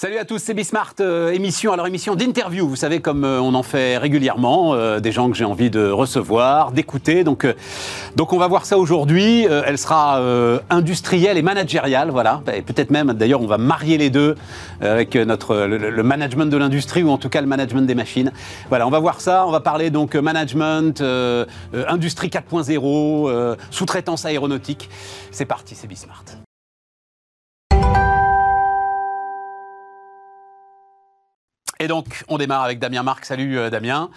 Salut à tous, c'est Bismart, euh, émission, alors émission d'interview, vous savez comme euh, on en fait régulièrement, euh, des gens que j'ai envie de recevoir, d'écouter, donc, donc on va voir ça aujourd'hui, elle sera industrielle et managériale, voilà, et peut-être même d'ailleurs on va marier les deux avec notre, le, management de l'industrie ou en tout cas le management des machines. Voilà, on va voir ça, on va parler donc management, industrie 4.0, sous-traitance aéronautique, c'est parti, c'est Bismart. Et donc, on démarre avec Damien Marc. Salut euh, Damien.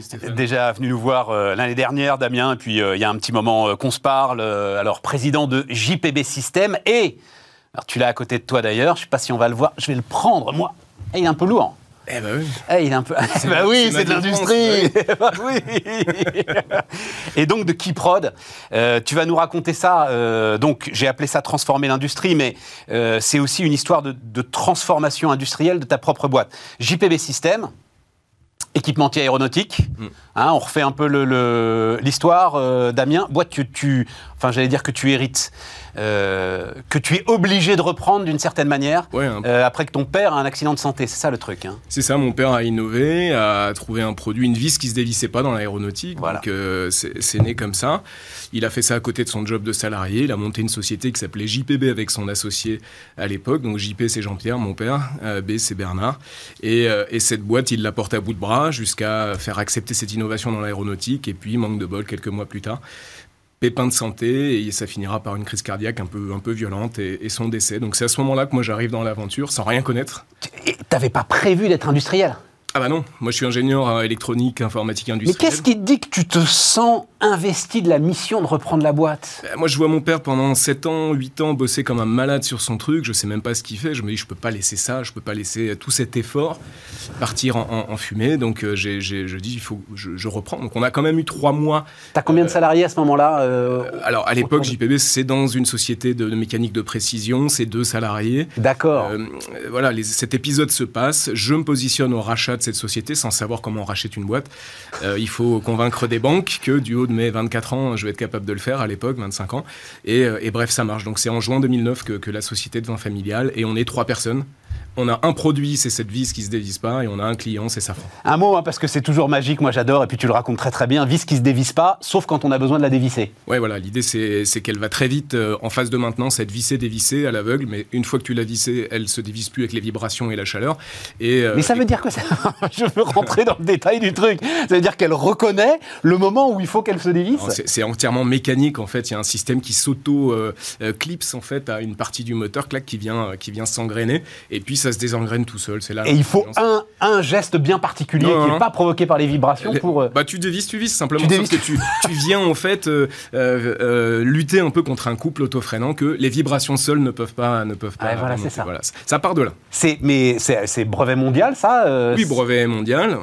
Salut Déjà venu nous voir euh, l'année dernière, Damien. Et puis, euh, il y a un petit moment qu'on se parle. alors, président de JPB System. Et, alors tu l'as à côté de toi d'ailleurs. Je ne sais pas si on va le voir. Je vais le prendre, moi. Et il est un peu lourd. Eh ben oui. Eh, il est un peu. bah oui, c'est de l'industrie. Oui. Et donc de Keyprod, euh, tu vas nous raconter ça. Euh, donc j'ai appelé ça transformer l'industrie, mais euh, c'est aussi une histoire de, de, transformation industrielle de ta propre boîte. JPB System, équipementier aéronautique. Mm. Hein, on refait un peu l'histoire, euh, Damien. Boîte que tu, enfin j'allais dire que tu hérites, euh, que tu es obligé de reprendre d'une certaine manière, euh, après que ton père a un accident de santé. C'est ça le truc. Hein. C'est ça, mon père a innové, a trouvé un produit, une vis qui se dévissait pas dans l'aéronautique. Donc c'est né comme ça. Il a fait ça à côté de son job de salarié. Il a monté une société qui s'appelait JPB avec son associé à l'époque. Donc JP c'est Jean-Pierre, mon père, B c'est Bernard. Et, et cette boîte, il l'a portée à bout de bras jusqu'à faire accepter cette innovation dans l'aéronautique. Et puis, manque de bol, quelques mois plus tard, pépin de santé et ça finira par une crise cardiaque un peu, un peu violente et, son décès. Donc c'est à ce moment-là que moi j'arrive dans l'aventure sans rien connaître. Tu n'avais pas prévu d'être industriel? Ah bah non, moi je suis ingénieur électronique, informatique industrielle. Mais qu'est-ce qui te dit que tu te sens investi de la mission de reprendre la boîte? Bah, Moi je vois mon père pendant 7 ans, 8 ans bosser comme un malade sur son truc, je sais même pas ce qu'il fait, je me dis je peux pas laisser ça, je peux pas laisser tout cet effort partir en, fumée, donc euh, j'ai, je dis il faut je, je, reprends. Donc on a quand même eu 3 mois. T'as combien de euh, salariés à ce moment-là euh, Alors à l'époque JPB c'est dans une société de, mécanique de précision, c'est deux salariés. D'accord. voilà, les, cet épisode se passe, je me positionne au rachat cette société sans savoir comment on rachète une boîte. Euh, il faut convaincre des banques que du haut de mes 24 ans, je vais être capable de le faire à l'époque, 25 ans. Euh, et, bref, ça marche. Donc c'est en juin 2009 que, que la société devient familiale et on est trois personnes on a un produit, c'est cette vis qui se dévisse pas, et on a un client, c'est Safran. Un mot, hein, parce que c'est toujours magique, moi j'adore, et puis tu le racontes très très bien, vis qui se dévisse pas, sauf quand on a besoin de la dévisser. Ouais, voilà, l'idée c'est qu'elle va très vite euh, en phase de maintenance, être vissée, dévissée à l'aveugle, mais une fois que tu l'as vissée, elle se dévisse plus avec les vibrations et la chaleur. Et, euh, mais ça veut dire que ça... Je veux rentrer dans le détail du truc. Ça veut dire qu'elle reconnaît le moment où il faut qu'elle se dévisse C'est entièrement mécanique en fait, il y a un système qui s'auto-clipse euh, en fait à une partie du moteur, clac, qui vient, qui vient s'engrainer, et puis ça se désengraine tout et il faut un, un, geste bien particulier qui n'est pas provoqué par les vibrations pour. Euh, bah, tu dévises, tu vises simplement. Tu, que tu, tu, viens en fait euh, euh, lutter un peu contre un couple autofreinant que les vibrations seules ne peuvent pas. Ne peuvent pas voilà, c'est ça. Voilà, ça part de là. C'est, mais c'est, brevet mondial, ça Oui, brevet mondial.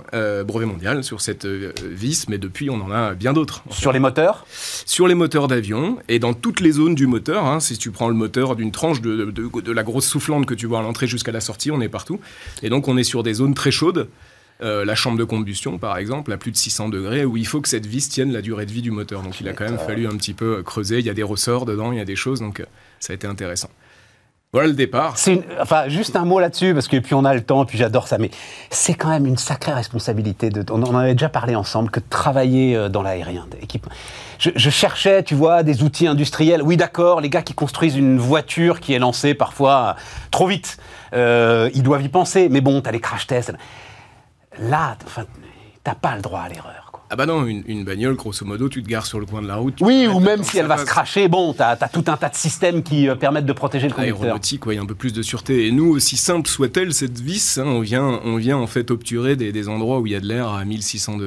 brevet mondial sur cette vis, mais depuis, on en a bien d'autres. Sur les moteurs Sur les moteurs d'avion et dans toutes les zones du moteur. Hein, si tu prends le moteur d'une tranche de, de, de la grosse soufflante que tu vois à l'entrée jusqu'à la sortie, on est partout. Et donc on est sur des zones très chaudes. Euh, la chambre de combustion, par exemple, à plus de 600 degrés, où il faut que cette vis tienne la durée de vie du moteur. Donc il a quand même fallu un petit peu creuser. Il y a des ressorts dedans, il y a des choses, donc euh, ça a été intéressant. Voilà le départ. Enfin, juste un mot là-dessus, parce que puis on a le temps, puis j'adore ça, mais c'est quand même une sacrée responsabilité. On en avait déjà parlé ensemble, que de travailler euh, dans l'aérien. Je, cherchais, tu vois, des outils industriels. Oui, d'accord, les gars qui construisent une voiture qui est lancée parfois trop vite. Euh, ils doivent y penser, mais bon, t'as les crash tests. Là, t'as pas le droit à l'erreur. Ah bah non, une, bagnole, grosso modo, tu te gares sur le coin de la route. Oui, ou même si elle va se cracher, bon, tu as, tout un tas de systèmes qui euh, permettent de protéger le conducteur. Aéronautique, il y a un peu plus de sûreté. Et nous, aussi simple soit-elle, cette vis, hein, on, vient, on vient en fait obturer des, endroits où il y a de l'air à 1600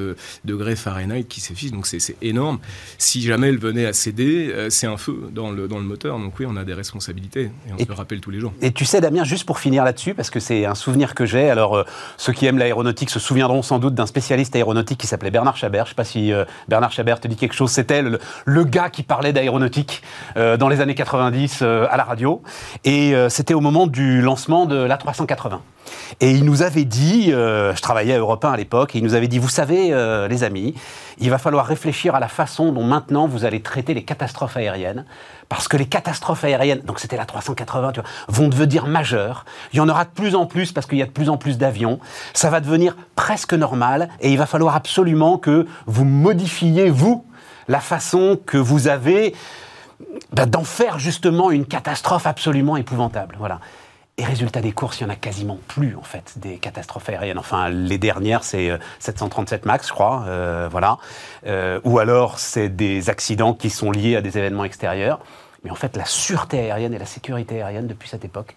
degrés Fahrenheit qui s'effige, donc c'est énorme. Si jamais elle venait à céder, euh, c'est un feu dans le, dans le moteur, donc oui, on a des responsabilités, et on se le rappelle tous les jours. Et tu sais, Damien, juste pour finir là-dessus, parce que c'est un souvenir que j'ai, alors euh, ceux qui aiment l'aéronautique se souviendront sans doute d'un spécialiste aéronautique qui s'appelait Bernard Chabert, je sais pas si... Bernard Chabert te dit quelque chose. C'était le, gars qui parlait d'aéronautique euh, dans les années 90 euh, à la radio. Et euh, c'était au moment du lancement de l'A380. Et il nous avait dit, je travaillais à Europe 1 à l'époque, et il nous avait dit, vous savez, les amis, il va falloir réfléchir à la façon dont maintenant vous allez traiter les catastrophes aériennes, parce que les catastrophes aériennes, donc c'était la 380, tu vois, vont devenir majeures. Il y en aura de plus en plus parce qu'il y a de plus en plus d'avions. Ça va devenir presque normal, et il va falloir absolument que vous modifiez, vous, la façon que vous avez bah, d'en faire justement une catastrophe absolument épouvantable. Voilà. Et résultat des courses, il n'y en a quasiment plus, en fait, des catastrophes aériennes. Enfin, les dernières, c'est 737 euh, MAX, je crois, euh, voilà. Euh, ou alors, c'est des accidents qui sont liés à des événements extérieurs. Mais en fait, la sûreté aérienne et la sécurité aérienne, depuis cette époque,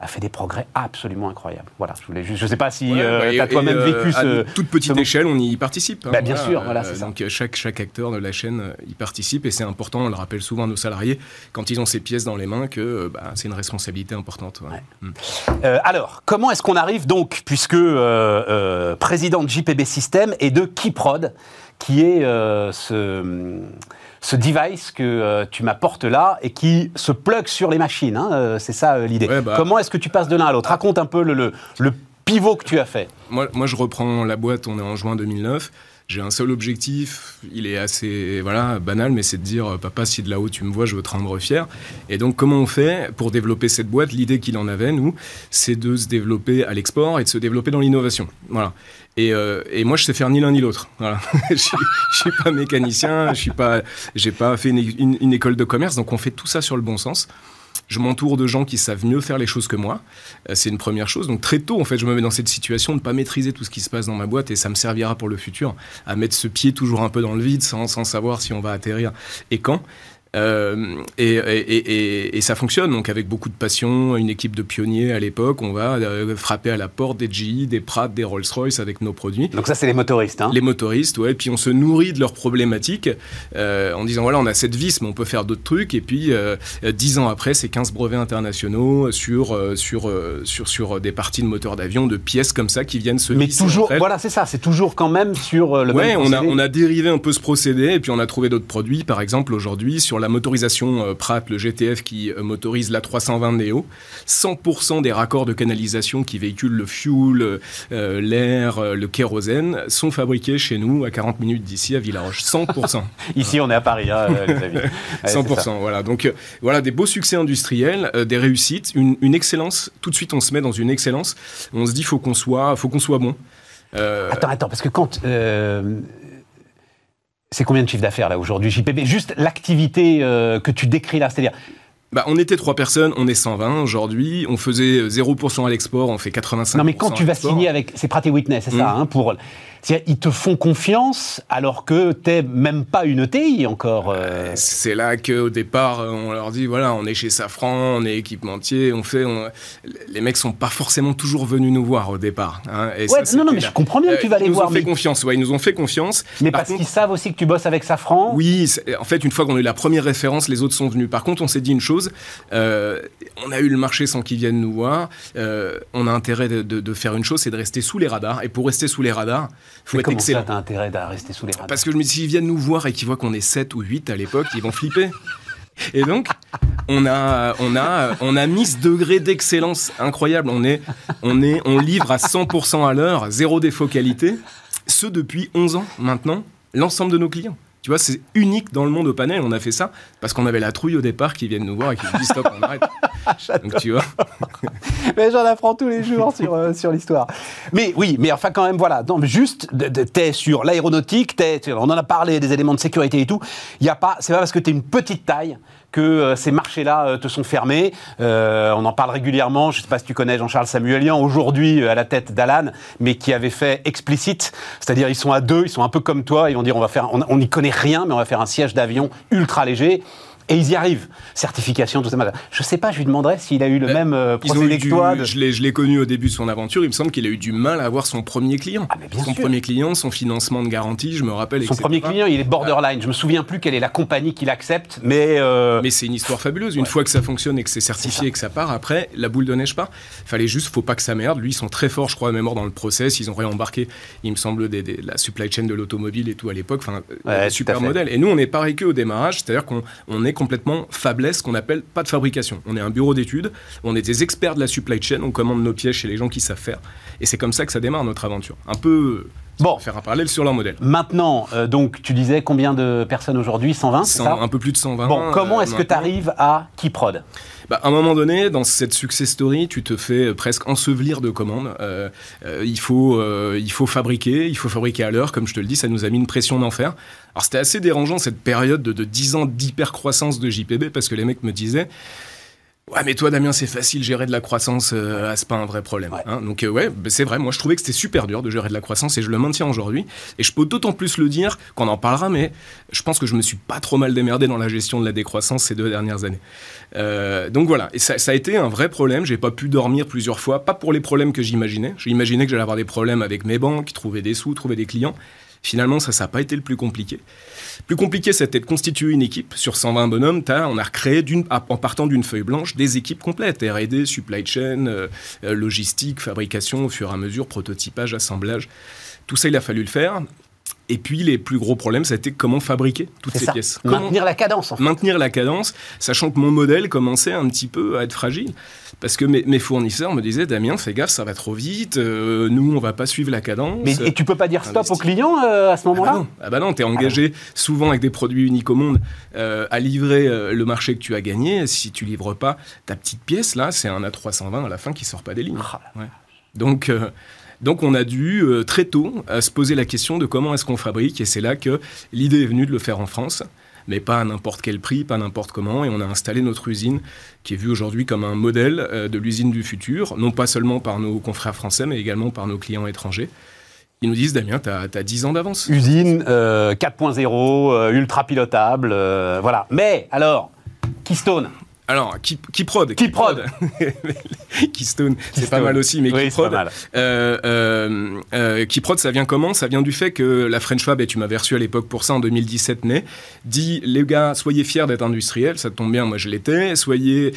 a fait des progrès absolument incroyables. Voilà, je voulais juste, je sais pas si euh, tu as toi-même euh, vécu ce. À toute petite échelle, on y participe. Hein, bah, bien sûr, voilà, c'est ça. Donc chaque, chaque acteur de la chaîne y participe et c'est important, on le rappelle souvent à nos salariés, quand ils ont ces pièces dans les mains, que bah, c'est une responsabilité importante. Mm. Euh, alors, comment est-ce qu'on arrive donc, puisque président de JPB System et de Kiprod, qui est ce ce device que euh, tu m'apportes là et qui se plug sur les machines. Hein, euh, c'est ça euh, l'idée. Bah. Comment est-ce que tu passes de l'un à l'autre? Raconte un peu le, pivot que tu as fait. Moi, moi, je reprends la boîte, on est en juin 2009. J'ai un seul objectif, il est assez voilà banal, mais c'est de dire papa, si de là-haut tu me vois, je veux te rendre fier. Et donc, comment on fait pour développer cette boîte? L'idée qu'il en avait, nous, c'est de se développer à l'export et de se développer dans l'innovation. Voilà. Et, euh, et, moi, je sais faire ni l'un ni l'autre. Voilà. je, suis, suis pas mécanicien, je suis pas, j'ai pas fait une, école de commerce, donc on fait tout ça sur le bon sens. Je m'entoure de gens qui savent mieux faire les choses que moi. Euh, c'est une première chose. Donc très tôt, en fait, je me mets dans cette situation de ne pas maîtriser tout ce qui se passe dans ma boîte et ça me servira pour le futur à mettre ce pied toujours un peu dans le vide sans, sans savoir si on va atterrir et quand? Euh, et, et, et, ça fonctionne, donc avec beaucoup de passion, une équipe de pionniers à l'époque, on va euh, frapper à la porte des GE, des Pratt, des Rolls-Royce avec nos produits. Donc ça, c'est les motoristes. Hein les motoristes, ouais. Et puis on se nourrit de leurs problématiques euh, en disant, voilà, on a cette vis, mais on peut faire d'autres trucs. Et puis, dix ans après, c'est 15 brevets internationaux sur, sur, sur, sur des parties de moteurs d'avion, de pièces comme ça qui viennent se Mais toujours, voilà, c'est ça, c'est toujours quand même sur le ouais, on a, on a dérivé un peu ce procédé, et puis on a trouvé d'autres produits, par exemple, aujourd'hui, sur la motorisation euh, Pratt, le GTF qui euh, motorise la 320 Neo, 100% des raccords de canalisation qui véhiculent le fuel, euh, l'air, le kérosène sont fabriqués chez nous à 40 minutes d'ici à Villaroche. 100%. Ici, on est à Paris, hein, les amis. 100%, voilà. Donc, voilà, des beaux succès industriels, des réussites, une, excellence. Tout de suite, on se met dans une excellence. On se dit, faut qu'on soit, faut qu'on soit bon. Attends, attends, parce que quand c'est combien de chiffre d'affaires là aujourd'hui JPB Juste l'activité euh, que tu décris là, c'est-à-dire bah, on était trois personnes, on est 120 aujourd'hui. On faisait 0% à l'export, on fait 85%. Non, mais quand tu vas signer avec. C'est Pratt Witness, c'est ça, mmh. hein, pour ils te font confiance alors que t'es même pas une ETI encore. Euh. C'est là qu'au départ, on leur dit voilà, on est chez Safran, on est équipementier, on fait. Les mecs sont pas forcément toujours venus nous voir au départ. Hein, et non, non, mais je comprends bien que tu vas les voir. Ils nous ont fait confiance, ouais, ils nous ont fait confiance. Mais parce qu'ils savent aussi que tu bosses avec Safran. Oui, en fait, une fois qu'on a eu la première référence, les autres sont venus. Par contre, on s'est dit une chose euh, on a eu le marché sans qu'ils viennent nous voir. Euh, on a intérêt de, de faire une chose, c'est de rester sous les radars. Et pour rester sous les radars, faut être excellent. ça, t'as intérêt à rester sous les radars Parce que je me dis, s'ils viennent nous voir et qu'ils voient qu'on est 7 ou 8 à l'époque, ils vont flipper. Et donc, on a, on a, on a mis ce degré d'excellence incroyable. On est, on est, on livre à 100% à l'heure, zéro défaut qualité. Ce depuis 11 ans maintenant, l'ensemble de nos clients. Tu vois, c'est unique dans le monde au panel. On a fait ça parce qu'on avait la trouille au départ qui viennent nous voir et qui nous disent stop, on arrête. Donc tu vois. mais j'en apprends tous les jours sur, euh, sur l'histoire. Mais oui, mais enfin quand même, voilà. Donc, juste, t'es sur l'aéronautique, on en a parlé des éléments de sécurité et tout. Il y a pas, c'est pas parce que t'es une petite taille que euh, ces marchés-là euh, te sont fermés. On en parle régulièrement. Je ne sais pas si tu connais Jean-Charles Samuelian, aujourd'hui à la tête d'Alan, mais qui avait fait explicite, c'est-à-dire ils sont à deux, ils sont un peu comme toi, ils vont dire on va faire, on n'y connaît rien, mais on va faire un siège d'avion ultra léger. Et ils y arrivent. Certification, tout ça. Je sais pas, je lui demanderais s'il a eu le même euh, procédé que toi. Je l'ai connu au début de son aventure. Il me semble qu'il a eu du mal à avoir son premier client. Ah, son premier client, son financement de garantie, je me rappelle. Son premier client, il est borderline. Je me souviens plus quelle est la compagnie qui l'accepte, mais. Euh, mais c'est une histoire fabuleuse. Une fois que ça fonctionne et que c'est certifié et que ça part, après, la boule de neige part. Fallait juste, faut pas que ça merde. Lui, ils sont très forts, je crois, même dans le process. Ils ont réembarqué, il me semble, des, la supply chain de l'automobile et tout à l'époque. Enfin, super modèle. Et nous, on est pareil qu'au démarrage, c'est-à-dire qu'on est complètement fabless, qu'on appelle pas de fabrication. On est un bureau d'études, on est des experts de la supply chain, on commande nos pièces chez les gens qui savent faire. Et c'est comme ça que ça démarre notre aventure. Un peu Bon. Faire un parallèle sur leur modèle. Maintenant, euh, donc, tu disais combien de personnes aujourd'hui? 120 100, Un peu plus de 120. Bon, comment est-ce que tu arrives à Kiprod bah, à un moment donné, dans cette success story, tu te fais presque ensevelir de commandes. Euh, euh, il, faut, il faut fabriquer, il faut fabriquer à l'heure, comme je te le dis, ça nous a mis une pression d'enfer. Alors c'était assez dérangeant cette période de, de 10 ans d'hyper-croissance de JPB, parce que les mecs me disaient, Ouais, mais toi, Damien, c'est facile, gérer de la croissance, euh, c'est pas un vrai problème. Hein. Donc, euh, ouais, bah, c'est vrai, moi, je trouvais que c'était super dur de gérer de la croissance et je le maintiens aujourd'hui. Et je peux d'autant plus le dire qu'on en parlera, mais je pense que je me suis pas trop mal démerdé dans la gestion de la décroissance ces deux dernières années. Euh, donc voilà, et ça, ça, a été un vrai problème. J'ai pas pu dormir plusieurs fois, pas pour les problèmes que j'imaginais. J'imaginais que j'allais avoir des problèmes avec mes banques, trouver des sous, trouver des clients. Finalement, ça, ça n'a pas été le plus compliqué. Plus compliqué, c'était de constituer une équipe. Sur 120 bonhommes, on a recréé en partant d'une feuille blanche des équipes complètes. R&D, supply chain, euh, euh, logistique, fabrication, au fur et à mesure, prototypage, assemblage. Tout ça, il a fallu le faire. Et puis les plus gros problèmes, c'était comment fabriquer toutes ces pièces. Maintenir la cadence. En fait. Maintenir la cadence, sachant que mon modèle commençait un petit peu à être fragile. Parce que mes, fournisseurs me disaient, Damien, fais gaffe, ça va trop vite, euh, nous, on va pas suivre la cadence. Mais, et tu peux pas dire stop aux clients euh, à ce moment-là? Ah bah non, ah bah non tu es engagé souvent avec des produits uniques au monde euh, à livrer le marché que tu as gagné. Si tu livres pas ta petite pièce, là, c'est un A320 à la fin qui sort pas des lignes. Ah Donc... Donc on a dû euh, très tôt se poser la question de comment est-ce qu'on fabrique et c'est là que l'idée est venue de le faire en France mais pas à n'importe quel prix, pas n'importe comment. Et on a installé notre usine, qui est vue aujourd'hui comme un modèle euh, de l'usine du futur, non pas seulement par nos confrères français, mais également par nos clients étrangers. Ils nous disent, Damien, tu as, 10 ans d'avance. Usine 4.0, euh, ultra pilotable, voilà. Mais alors, Keystone, alors, qui, qui prod? Qui prod? Keystone, c'est pas mal aussi, mais qui prod? euh, euh, euh, Qui prod, ça vient comment? Ça vient du fait que la French Fab, et tu m'avais reçu à l'époque pour ça en 2017, né, dit les gars, soyez fiers d'être industriels, ça tombe bien, moi je l'étais, soyez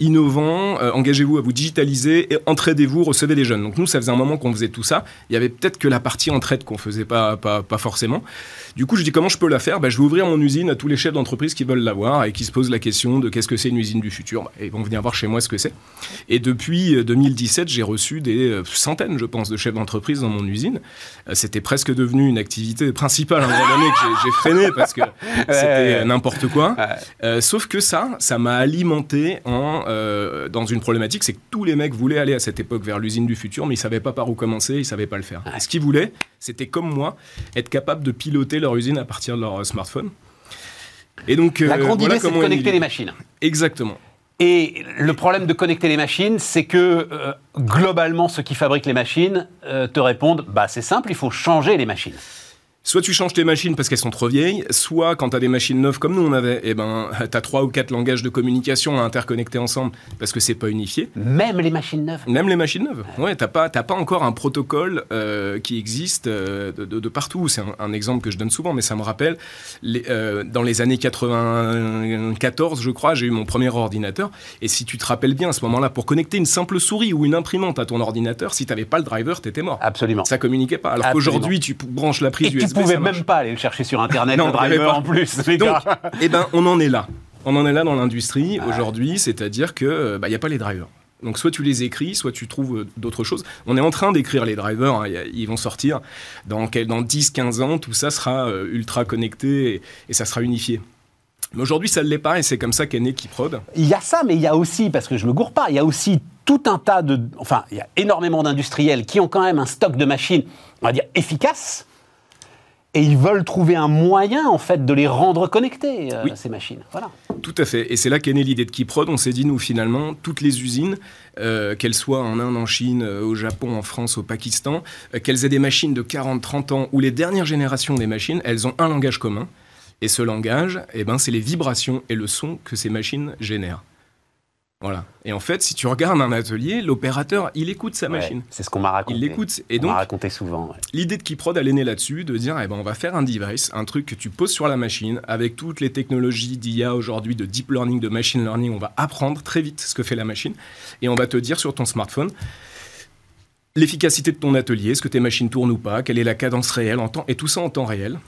innovants, engagez-vous à vous digitaliser, et entraidez-vous, recevez des jeunes. Donc nous, ça faisait un moment qu'on faisait tout ça. Il y avait peut-être que la partie entraide qu'on faisait pas, pas, pas forcément. Du coup, je dis comment je peux la faire? Ben, Je vais ouvrir mon usine à tous les chefs d'entreprise qui veulent l'avoir et qui se posent la question de qu'est-ce que c'est une usine du futur. Ben, ils vont venir voir chez moi ce que c'est. Et depuis 2017, euh, j'ai reçu des euh, centaines, je pense, de chefs d'entreprise dans mon usine. Euh, c'était presque devenu une activité principale un moment donné que j'ai freiné parce que c'était n'importe quoi. sauf que ça, ça m'a alimenté en, dans une problématique, c'est que tous les mecs voulaient aller à cette époque vers l'usine du futur, mais ils savaient pas par où commencer, ils savaient pas le faire. ce qu'ils voulaient, c'était comme moi, être capable de piloter leur usine à partir de leur smartphone. Et donc, la euh, grande idée, c'est de connecter les machines. Exactement. Et le problème de connecter les machines, c'est que euh, globalement, ceux qui fabriquent les machines te répondent bah, c'est simple, il faut changer les machines. Soit tu changes tes machines parce qu'elles sont trop vieilles, soit quand tu as des machines neuves comme nous on avait, eh ben, tu as trois ou quatre langages de communication à interconnecter ensemble parce que c'est pas unifié. Même les machines neuves Même les machines neuves. Ouais, tu pas, pas encore un protocole euh, qui existe euh, de, partout. C'est un, exemple que je donne souvent, mais ça me rappelle, les, euh, dans les années 94, je crois, j'ai eu mon premier ordinateur. Et si tu te rappelles bien, à ce moment-là, pour connecter une simple souris ou une imprimante à ton ordinateur, si tu n'avais pas le driver, tu étais mort. Absolument. Ça communiquait pas. Alors qu'aujourd'hui, tu branches la prise USB pouvais même pas aller le chercher sur Internet, le driver en plus. Donc, eh ben, on en est là. On en est là dans l'industrie aujourd'hui, c'est-à-dire que il bah, n'y a pas les drivers. Donc soit tu les écris, soit tu trouves euh, d'autres choses. On est en train d'écrire les drivers, hein, ils vont sortir dans, dans 10-15 ans, tout ça sera euh, ultra connecté et, ça sera unifié. Mais aujourd'hui, ça ne l'est pas et c'est comme ça qu'est né Kiprod. Il y a ça, mais il y a aussi, parce que je me gourre pas, il y a aussi tout un tas de... Enfin, il y a énormément d'industriels qui ont quand même un stock de machines, on va dire, efficaces, et ils veulent trouver un moyen, en fait, de les rendre connectés, euh, ces machines. Voilà. Tout à fait. Et c'est là qu'est née l'idée de Kiprod. On s'est dit, nous, finalement, toutes les usines, euh, qu'elles soient en Inde, en Chine, euh, au Japon, en France, au Pakistan, qu'elles aient des machines de 40-30 ans ou les dernières générations des machines, elles ont un langage commun. Et ce langage, eh ben, c'est les vibrations et le son que ces machines génèrent. Voilà. Et en fait, si tu regardes un atelier, l'opérateur, il écoute sa machine. c'est ce qu'on m'a raconté. Il l'écoute. Et donc, raconté souvent. L'idée de Kiprod, elle est née là-dessus, de dire, eh ben, on va faire un device, un truc que tu poses sur la machine, avec toutes les technologies d'IA aujourd'hui, de deep learning, de machine learning, on va apprendre très vite ce que fait la machine, et on va te dire sur ton smartphone, l'efficacité de ton atelier, est-ce que tes machines tournent ou pas, quelle est la cadence réelle en temps, et tout ça en temps réel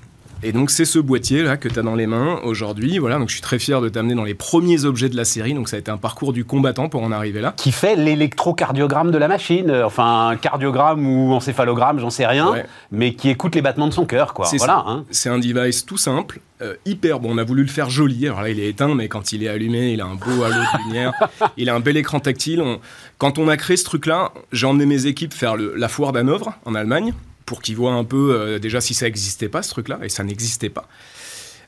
Et donc c'est ce boîtier là que tu as dans les mains aujourd'hui. Voilà, donc je suis très fier de t'amener dans les premiers objets de la série. Donc ça a été un parcours du combattant pour en arriver là. Qui fait l'électrocardiogramme de la machine, enfin un cardiogramme ou encéphalogramme, j'en sais rien, mais qui écoute les battements de son cœur, quoi. Voilà. Hein. C'est un device tout simple, euh, hyper bon. On a voulu le faire joli. Alors là, il est éteint, mais quand il est allumé, il a un beau halo de lumière. il a un bel écran tactile. Quand on a créé ce truc-là, j'ai emmené mes équipes faire la foire d'Hanovre en Allemagne pour qu'ils voient un peu euh, déjà si ça n'existait pas ce truc-là, et ça n'existait pas.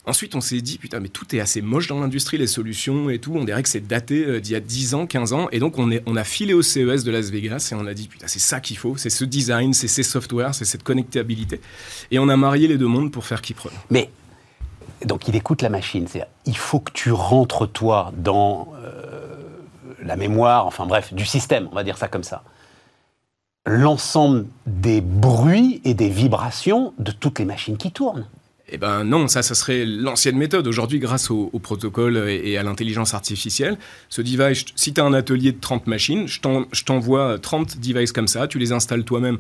Ensuite, on s'est dit, putain, mais tout est assez moche dans l'industrie, les solutions et tout. On dirait que c'est daté euh, d'il y a 10 ans, 15 ans. Et donc, on, est, on a filé au CES de Las Vegas et on a dit, putain, c'est ça qu'il faut. C'est ce design, c'est ces softwares, c'est cette connectabilité. Et on a marié les deux mondes pour faire Keyprod. Mais, donc, il écoute la machine. C'est il faut que tu rentres, toi, dans euh, la mémoire, enfin bref, du système, on va dire ça comme ça l'ensemble des bruits et des vibrations de toutes les machines qui tournent. Eh ben non, ça, ça serait l'ancienne méthode. Aujourd'hui, grâce au, protocole et, à l'intelligence artificielle, ce device, si tu as un atelier de 30 machines, je t'envoie 30 devices comme ça, tu les installes toi-même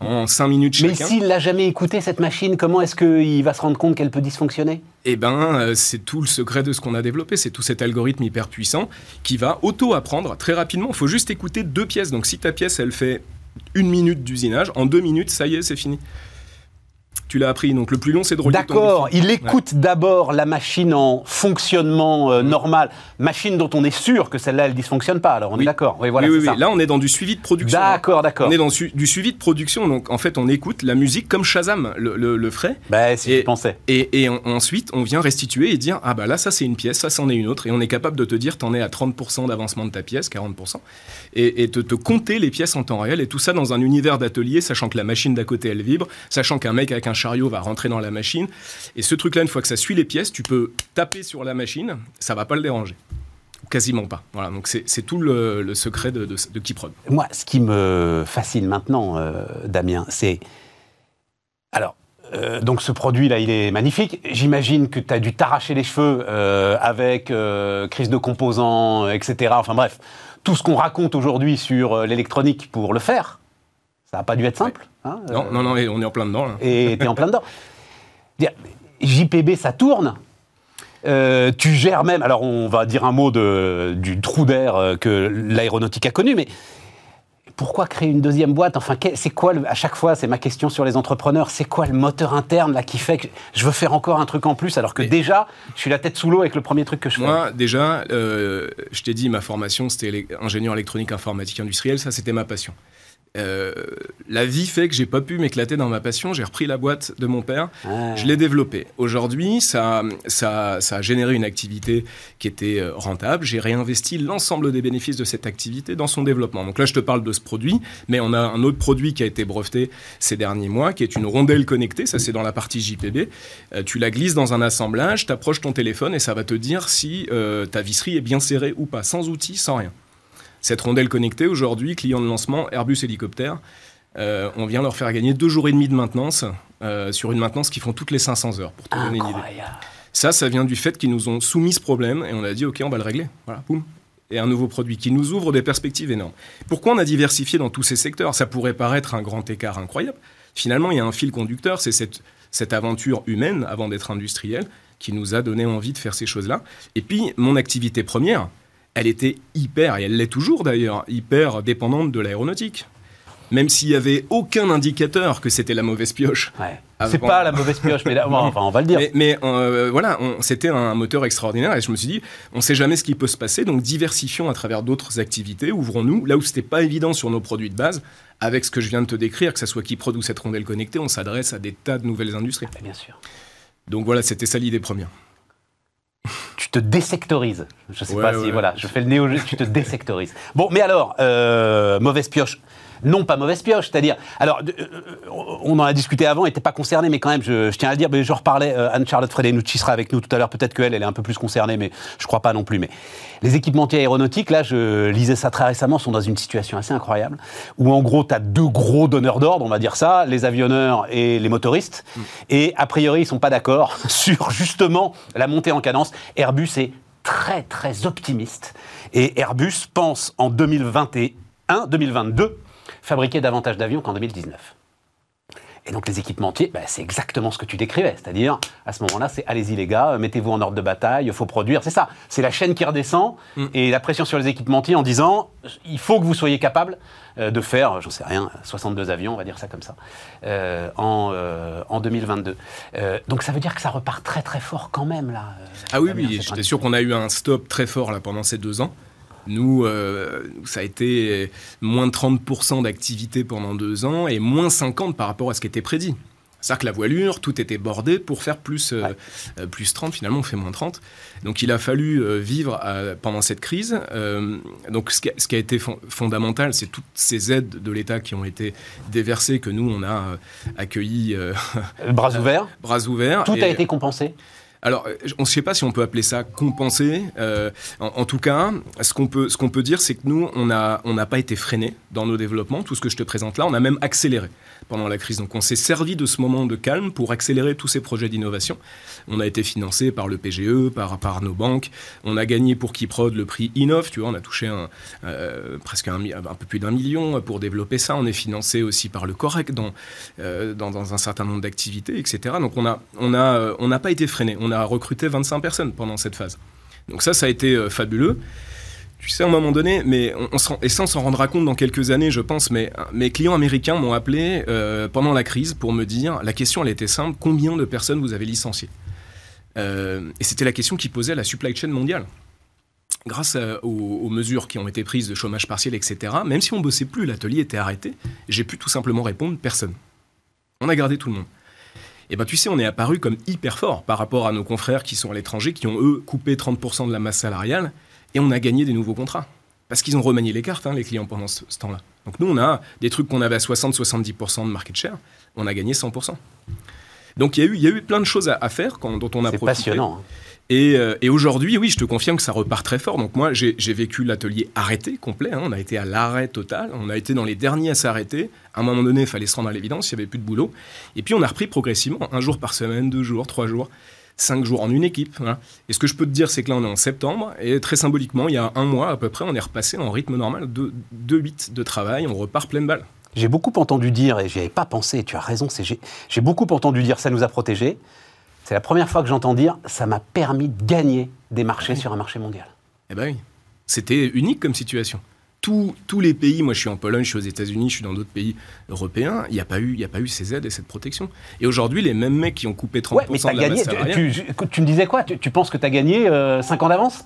en 5 minutes chacun. Mais s'il l'a jamais écouté, cette machine, comment est-ce qu'il va se rendre compte qu'elle peut dysfonctionner? Eh ben, euh, c'est tout le secret de ce qu'on a développé. C'est tout cet algorithme hyper puissant qui va auto-apprendre très rapidement. Il faut juste écouter deux pièces. Donc si ta pièce, elle fait une minute d'usinage. En deux minutes, ça y est, c'est fini. Tu l'as appris, donc le plus long, c'est de D'accord, il écoute d'abord la machine en fonctionnement euh, normal, machine dont on est sûr que celle-là, elle dysfonctionne pas, alors on est d'accord. Oui, voilà, oui, oui, Là, on est dans du suivi de production. D'accord, d'accord. On est dans du suivi de production, donc en fait, on écoute la musique comme Shazam le, le, ferait. Bah, si et, pensais. Et, ensuite, on vient restituer et dire, ah bah là, ça c'est une pièce, ça c'en est une autre, et on est capable de te dire, t'en es à 30% d'avancement de ta pièce, 40%, et, et te, te compter les pièces en temps réel, et tout ça dans un univers d'atelier, sachant que la machine d'à côté, elle vibre, sachant qu'un mec avec un chariot va rentrer dans la machine. Et ce truc-là, une fois que ça suit les pièces, tu peux taper sur la machine, ça va pas le déranger. Quasiment pas. Voilà, donc c'est tout le, secret de, de, Moi, ce qui me fascine maintenant, euh, Damien, c'est. Alors, euh, donc ce produit-là, il est magnifique. J'imagine que tu as dû t'arracher les cheveux euh, avec crise de composants, etc. Enfin bref, tout ce qu'on raconte aujourd'hui sur l'électronique pour le faire. Ça n'a pas dû être simple. Hein, non, non, non, on est en plein dedans. Là. Et tu es en plein dedans. JPB, ça tourne. Euh, tu gères même, alors on va dire un mot de, du trou d'air euh, que l'aéronautique a connu, mais pourquoi créer une deuxième boîte? Enfin, c'est quoi, à chaque fois, c'est ma question sur les entrepreneurs, c'est quoi le moteur interne là qui fait que je veux faire encore un truc en plus alors que déjà, je suis la tête sous l'eau avec le premier truc que je fais? Moi, déjà, euh, je t'ai dit, ma formation, c'était ingénieur électronique informatique industriel, ça c'était ma passion. Euh, la vie fait que j'ai pas pu m'éclater dans ma passion. J'ai repris la boîte de mon père, ah. je l'ai développée. Aujourd'hui, ça, ça, ça, a généré une activité qui était euh, rentable. J'ai réinvesti l'ensemble des bénéfices de cette activité dans son développement. Donc là, je te parle de ce produit, mais on a un autre produit qui a été breveté ces derniers mois, qui est une rondelle connectée. Ça, c'est dans la partie JPB. Euh, tu la glisses dans un assemblage, tu approches ton téléphone et ça va te dire si ta visserie est bien serrée ou pas, sans outils, sans rien. Cette rondelle connectée, aujourd'hui, client de lancement, Airbus Hélicoptère, euh, on vient leur faire gagner deux jours et demi de maintenance euh, sur une maintenance qui font toutes les 500 heures, pour te donner une idée. Ça, ça vient du fait qu'ils nous ont soumis ce problème et on a dit, OK, on va le régler. Voilà, boum. Et un nouveau produit qui nous ouvre des perspectives énormes. Pourquoi on a diversifié dans tous ces secteurs? Ça pourrait paraître un grand écart incroyable. Finalement, il y a un fil conducteur, c'est cette, cette aventure humaine avant d'être industrielle qui nous a donné envie de faire ces choses-là. Et puis, mon activité première, elle était hyper, et elle l'est toujours d'ailleurs, hyper dépendante de l'aéronautique. Même s'il n'y avait aucun indicateur que c'était la mauvaise pioche. Ouais. C'est pas la mauvaise pioche, mais enfin, on va le dire. Mais, euh, voilà, c'était un moteur extraordinaire et je me suis dit, on ne sait jamais ce qui peut se passer, donc diversifions à travers d'autres activités, ouvrons-nous. Là où c'était pas évident sur nos produits de base, avec ce que je viens de te décrire, que ce soit qui produit cette rondelle connectée, on s'adresse à des tas de nouvelles industries. Bien sûr. Donc voilà, c'était ça l'idée première tu te désectorises. Je sais pas si, voilà, je fais le néo tu te désectorises. Bon, mais alors, euh, mauvaise pioche non pas mauvaise pioche, c'est-à-dire, alors, euh, on en a discuté avant, n'était pas concernée, mais quand même, je, tiens à le dire, mais je reparlais, euh, Anne-Charlotte Frédénucci sera avec nous tout à l'heure, peut-être qu'elle, elle est un peu plus concernée, mais je crois pas non plus. Mais les équipementiers aéronautiques, là, je lisais ça très récemment, sont dans une situation assez incroyable, où en gros, tu as deux gros donneurs d'ordre, on va dire ça, les avionneurs et les motoristes, mm. et a priori, ils sont pas d'accord sur justement la montée en cadence. Airbus est très très optimiste, et Airbus pense en 2021, 2022, fabriquer davantage d'avions qu'en 2019. Et donc les équipementiers, bah, c'est exactement ce que tu décrivais. C'est-à-dire, à ce moment-là, c'est allez-y les gars, mettez-vous en ordre de bataille, il faut produire. C'est ça. C'est la chaîne qui redescend mm. et la pression sur les équipementiers en disant, il faut que vous soyez capable euh, de faire, j'en sais rien, 62 avions, on va dire ça comme ça, euh, en, en 2022. donc ça veut dire que ça repart très très fort quand même là. ah oui, oui, j'étais sûr qu'on a eu un stop très fort là pendant ces deux ans. Nous, euh, ça a été moins de 30% d'activité pendant deux ans et moins 50% par rapport à ce qui était prédit. C'est-à-dire que la voilure, tout était bordé pour faire plus, euh, euh, plus 30, finalement on fait moins 30. Donc il a fallu vivre pendant cette crise. donc ce qui, a, été fondamental, c'est toutes ces aides de l'État qui ont été déversées, que nous on a accueillies. bras ouverts Bras ouverts. Tout a été compensé alors, on ne sait pas si on peut appeler ça compenser. Euh, en, tout cas, ce qu'on peut, ce qu'on peut dire, c'est que nous, on n'a on pas été freinés dans nos développements. Tout ce que je te présente là, on a même accéléré pendant la crise. Donc, on s'est servi de ce moment de calme pour accélérer tous ces projets d'innovation. On a été financé par le PGE, par, nos banques. On a gagné pour Kiprod le prix Innov. Tu vois, on a touché un, euh, presque un, peu plus d'un million pour développer ça. On est financé aussi par le Correc dans, euh, dans, un certain nombre d'activités, etc. Donc, on n'a on a, on pas été freinés a recruté 25 personnes pendant cette phase. Donc ça, ça a été euh, fabuleux. Tu sais, à un moment donné, mais on, et ça, on s'en rendra compte dans quelques années, je pense, mais euh, mes clients américains m'ont appelé euh, pendant la crise pour me dire, la question, elle était simple, combien de personnes vous avez licenciées? Et c'était la question qui posait la supply chain mondiale. Grâce aux, mesures qui ont été prises de chômage partiel, etc., même si on bossait plus, l'atelier était arrêté, j'ai pu tout simplement répondre personne. On a gardé tout le monde et eh ben tu sais, on est apparu comme hyper fort par rapport à nos confrères qui sont à l'étranger, qui ont eux coupé 30% de la masse salariale, et on a gagné des nouveaux contrats. Parce qu'ils ont remanié les cartes, hein, les clients, pendant ce, temps-là. Donc nous, on a des trucs qu'on avait à 60-70% de market share, on a gagné 100%. Donc il y, a eu, il y a eu plein de choses à, faire quand, dont on a profité. C'est passionnant. Hein. Euh, et, aujourd'hui, oui, je te confirme que ça repart très fort. Donc moi, j'ai vécu l'atelier arrêté, complet. Hein. On a été à l'arrêt total. On a été dans les derniers à s'arrêter. À un moment donné, il fallait se rendre à l'évidence, il n'y avait plus de boulot. Et puis on a repris progressivement, un jour par semaine, deux jours, trois jours, cinq jours en une équipe. Et ce que je peux te dire, c'est que là, on est en septembre. Et très symboliquement, il y a un mois à peu près, on est repassé en rythme normal de 2-8 de travail. On repart pleine balle. J'ai beaucoup entendu dire, et j'y avais pas pensé, tu as raison, j'ai beaucoup entendu dire ça nous a protégés. C'est la première fois que j'entends dire ça m'a permis de gagner des marchés sur un marché mondial. Eh ben oui, c'était unique comme situation. Tous, tous, les pays, moi je suis en Pologne, je suis aux États-Unis, je suis dans d'autres pays européens, il n'y a, pas eu, a pas eu ces aides et cette protection. Et aujourd'hui, les mêmes mecs qui ont coupé 30% mais de la gagné, tu, tu, me disais quoi? Tu, penses que tu as gagné 5 euh, ans d'avance?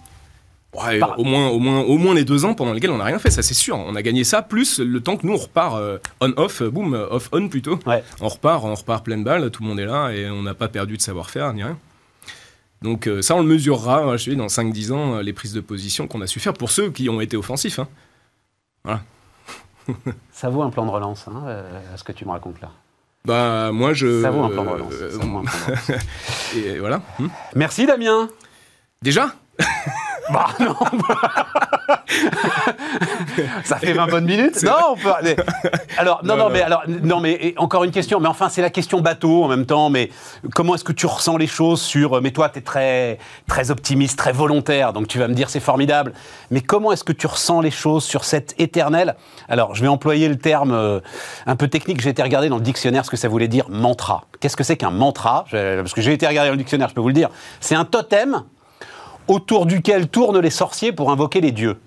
Au, moins, au, moins, au moins les deux ans pendant lesquels on n'a rien fait, ça c'est sûr. On a gagné ça, plus le temps que nous on repart euh, on-off, euh, boom, off-on plutôt. On repart, on repart pleine balle, tout le monde est là et on n'a pas perdu de savoir-faire ni rien. Donc euh, ça on le mesurera, je dis, dans 5-10 ans, les prises de position qu'on a su faire pour ceux qui ont été offensifs. Hein. Voilà. ça vaut un plan de relance, hein, ce que tu me racontes là. Bah moi je... Ça vaut un plan de relance. et voilà. Hmm. Merci Damien. Déjà? bah non Ça fait 20 bonnes minutes Non, on peut. Alors, non, non, mais alors, non, mais encore une question. Mais enfin, c'est la question bateau en même temps. Mais comment est-ce que tu ressens les choses sur. Mais toi, tu es très, très optimiste, très volontaire, donc tu vas me dire c'est formidable. Mais comment est-ce que tu ressens les choses sur cette éternelle? Alors, je vais employer le terme euh, un peu technique. J'ai été regarder dans le dictionnaire ce que ça voulait dire mantra. Qu'est-ce que c'est qu'un mantra? Parce que j'ai été regarder dans le dictionnaire, je peux vous le dire. C'est un totem autour duquel tournent les sorciers pour invoquer les dieux.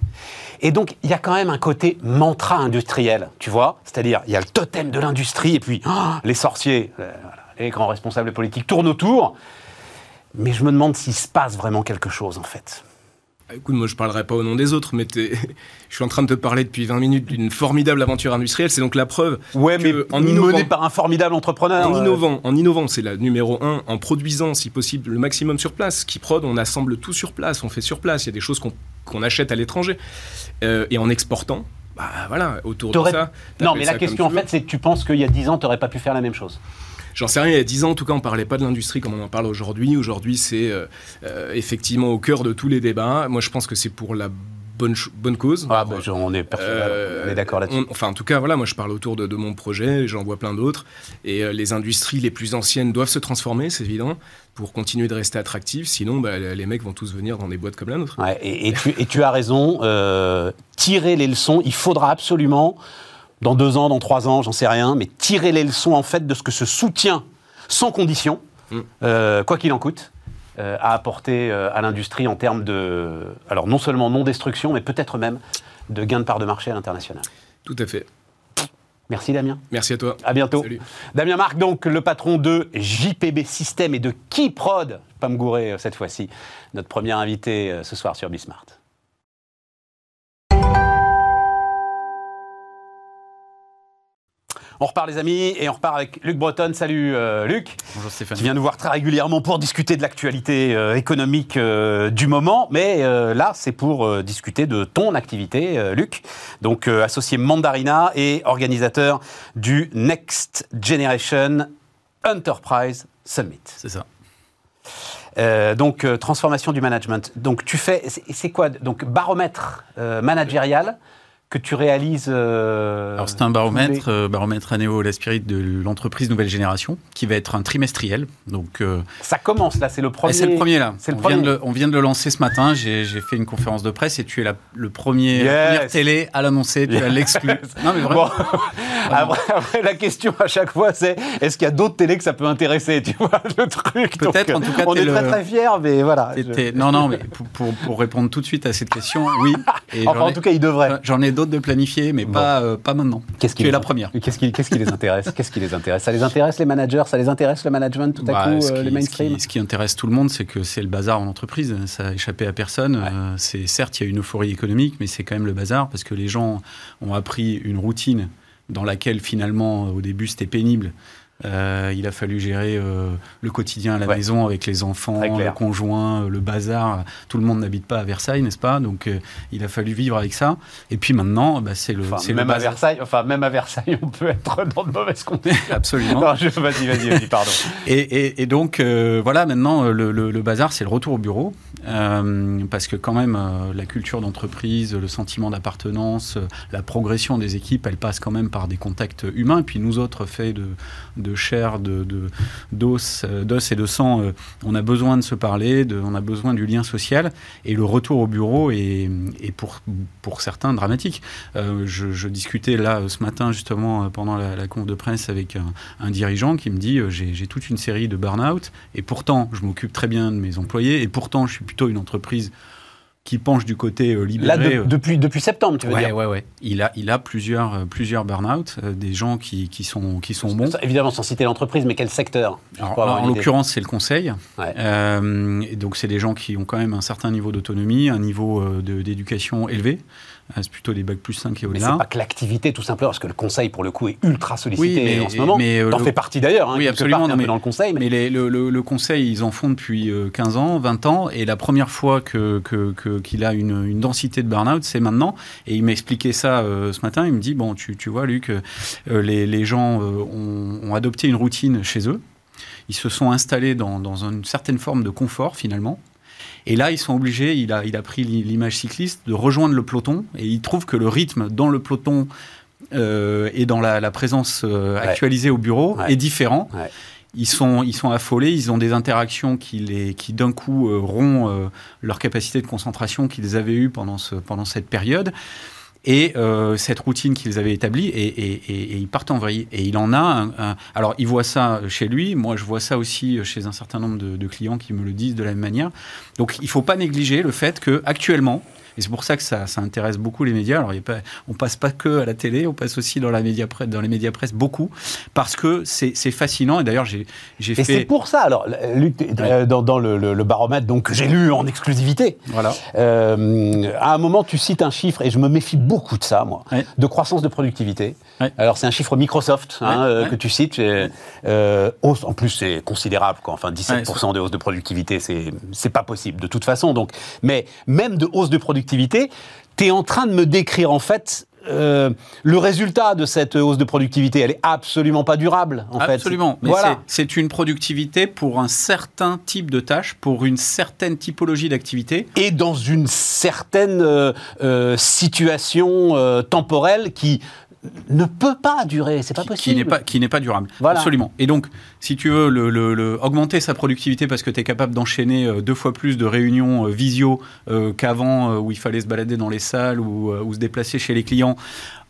Et donc, il y a quand même un côté mantra industriel, tu vois C'est-à-dire, il y a le totem de l'industrie, et puis oh, les sorciers, euh, les grands responsables politiques tournent autour. Mais je me demande s'il se passe vraiment quelque chose, en fait. Ah, écoute, moi je parlerai pas au nom des autres, mais je suis en train de te parler depuis 20 minutes d'une formidable aventure industrielle. C'est donc la preuve. Ouais, mais en innovant, par un formidable entrepreneur. En euh. innovant, en innovant, c'est la numéro un. En produisant, si possible, le maximum sur place. Qui prod, on assemble tout sur place, on fait sur place. Il y a des choses qu'on achète à l'étranger. Euh, et en exportant, bah voilà, autour de ça. Non, mais la question en fait, c'est que tu penses qu'il y a 10 ans, tu n'aurais pas pu faire la même chose. J'en sais rien, il y a 10 ans, en tout cas, on parlait pas de l'industrie comme on en parle aujourd'hui. Aujourd'hui, c'est euh, euh, effectivement au cœur de tous les débats. Moi, je pense que c'est pour la bonne, bonne cause. Ah, bah, on est, euh, est d'accord là-dessus. Enfin, en tout cas, voilà, moi, je parle autour de, de mon projet, j'en vois plein d'autres. Et les industries les plus anciennes doivent se transformer, c'est évident, pour continuer de rester attractives. Sinon, bah, les mecs vont tous venir dans des boîtes comme la nôtre. et, tu, et, tu, as raison. tirer les leçons, il faudra absolument dans deux ans, dans trois ans, j'en sais rien, mais tirer les leçons en fait de ce que ce soutien sans condition, mm. euh, quoi qu'il en coûte, euh, a apporté euh, à l'industrie en termes de, alors non seulement non-destruction, mais peut-être même de gain de part de marché à l'international. Tout à fait. Merci Damien. Merci à toi. À bientôt. Damien Marc, donc le patron de JPB System et de Keyprod, pas me gourer cette fois-ci, notre premier invité ce soir sur Bismart. On repart les amis et on repart avec Luc Breton. Salut euh, Luc. Bonjour Stéphane. Tu viens nous voir très régulièrement pour discuter de l'actualité euh, économique euh, du moment, mais là c'est pour discuter de ton activité Luc. Donc associé Mandarina et organisateur du Next Generation Enterprise Summit. C'est ça. donc transformation du management. Donc tu fais, c'est quoi? Donc baromètre managérial que tu réalises euh, Alors c'est un baromètre, euh, baromètre Anéo l'esprit de l'entreprise nouvelle génération, qui va être un trimestriel. Donc euh, ça commence là, c'est le premier. C'est le premier là. on, Vient de, on, Vient de le lancer ce matin. J'ai fait une conférence de presse et tu es la, le premier télé à l'annoncer. Tu as l'exclu. non mais vraiment. Après, la question à chaque fois c'est est-ce qu'il y a d'autres télés que ça peut intéresser Tu vois le truc? Peut-être. En tout cas, on est très très fiers, mais voilà. Non non, mais pour, pour, répondre tout de suite à cette question, oui. Et enfin en tout cas, il devrait. J'en ai d'autres de planifier, mais pas, euh, pas maintenant. Qu'est-ce qui tu es la première. Qu'est-ce qui, qu'est-ce qui les intéresse? Qu'est-ce qui les intéresse? Ça les intéresse les managers? Ça les intéresse le management tout à bah, coup, euh, les mainstream? ce qui, intéresse tout le monde, c'est que c'est le bazar en entreprise. Ça a échappé à personne. Euh, c'est certes, il y a une euphorie économique, mais c'est quand même le bazar parce que les gens ont appris une routine dans laquelle finalement, au début, c'était pénible. Euh, il a fallu gérer euh, le quotidien à la maison avec les enfants, le conjoint, euh, le bazar. Tout le monde n'habite pas à Versailles, n'est-ce pas? Donc il a fallu vivre avec ça. Et puis maintenant, bah, c'est le. même à Versailles, enfin même à Versailles, on peut être dans de mauvaises conditions. Absolument. vas-y, vas-y, vas-y, pardon. et, donc voilà, maintenant le, le bazar, c'est le retour au bureau. Parce que quand même, la culture d'entreprise, le sentiment d'appartenance, la progression des équipes, elle passe quand même par des contacts humains. Et puis nous autres, faits de, de chair, de, d'os, d'os et de sang, on a besoin de se parler, on a besoin du lien social. Et le retour au bureau est, pour, pour certains dramatique. Je, discutais là ce matin, justement, pendant la, la conf de presse avec un, dirigeant qui me dit j'ai toute une série de burn-out, et pourtant, je m'occupe très bien de mes employés, et pourtant, je suis plutôt une entreprise qui penche du côté euh, libéré. Là, euh. depuis, depuis septembre, tu veux ouais, dire Ouais, ouais. Il a, il a plusieurs, euh, plusieurs burn-out, des gens qui, qui, sont, qui sont bons. Évidemment, sans citer l'entreprise, mais quel secteur En l'occurrence, c'est le conseil. et donc, c'est des gens qui ont quand même un certain niveau d'autonomie, un niveau d'éducation élevé. Ah, c'est plutôt des bacs plus 5 et au-delà. Mais c'est pas que l'activité, tout simplement, parce que le conseil, pour le coup, est ultra sollicité en ce moment. Mais euh, T'en fais partie d'ailleurs, hein, oui, absolument. mais, dans le conseil. Mais, le, conseil, ils en font depuis 15 euh, ans, 20 ans, et la première fois qu'il que, que, a une, densité de burn-out, c'est maintenant. Et il m'a expliqué ça euh, ce matin. Il me dit, bon, tu, tu vois, Luc, les, les, gens ont, ont adopté une routine chez eux. Ils se sont installés dans, dans une certaine forme de confort, finalement. Et là, ils sont obligés, il a, il a pris l'image cycliste, de rejoindre le peloton. Et il trouve que le rythme dans le peloton euh, et dans la, présence euh, actualisée au bureau est différent. Ils sont, ils sont affolés, ils ont des interactions qui, les, qui d'un coup euh, rompent leur capacité de concentration qu'ils avaient eue pendant, ce, pendant cette période et euh, cette routine qu'ils avaient établie, et, et, et, ils partent en vrille. Et il en a un, Alors, il voit ça chez lui, moi je vois ça aussi chez un certain nombre de, de clients qui me le disent de la même manière. Donc, il ne faut pas négliger le fait qu'actuellement, et c'est pour ça que ça, ça, intéresse beaucoup les médias. Alors, il y a pas, on passe pas que à la télé, on passe aussi dans, la média dans les médias presse beaucoup, parce que c'est fascinant. Et d'ailleurs, j'ai fait. Et c'est pour ça, alors, Luc, euh, dans, dans le, le, baromètre donc, que j'ai lu en exclusivité, voilà. Euh, à un moment, tu cites un chiffre, et je me méfie beaucoup de ça, moi, de croissance de productivité. Alors, c'est un chiffre Microsoft hein, euh, que tu cites. Euh, hausse, en plus, c'est considérable. Quoi. Enfin, 17% de hausse de productivité, c'est pas possible de toute façon. Donc, mais même de hausse de productivité, tu es en train de me décrire en fait euh, le résultat de cette hausse de productivité, elle est absolument pas durable. En absolument. Mais voilà. c'est une productivité pour un certain type de tâche, pour une certaine typologie d'activité. Et dans une certaine euh, euh, situation temporelle qui ne peut pas durer. C'est pas possible. Qui n'est pas, qui n'est pas durable. Absolument. Et donc, si tu veux le, augmenter sa productivité parce que tu es capable d'enchaîner euh, deux fois plus de réunions euh, visio euh, qu'avant, où il fallait se balader dans les salles ou, ou, se déplacer chez les clients,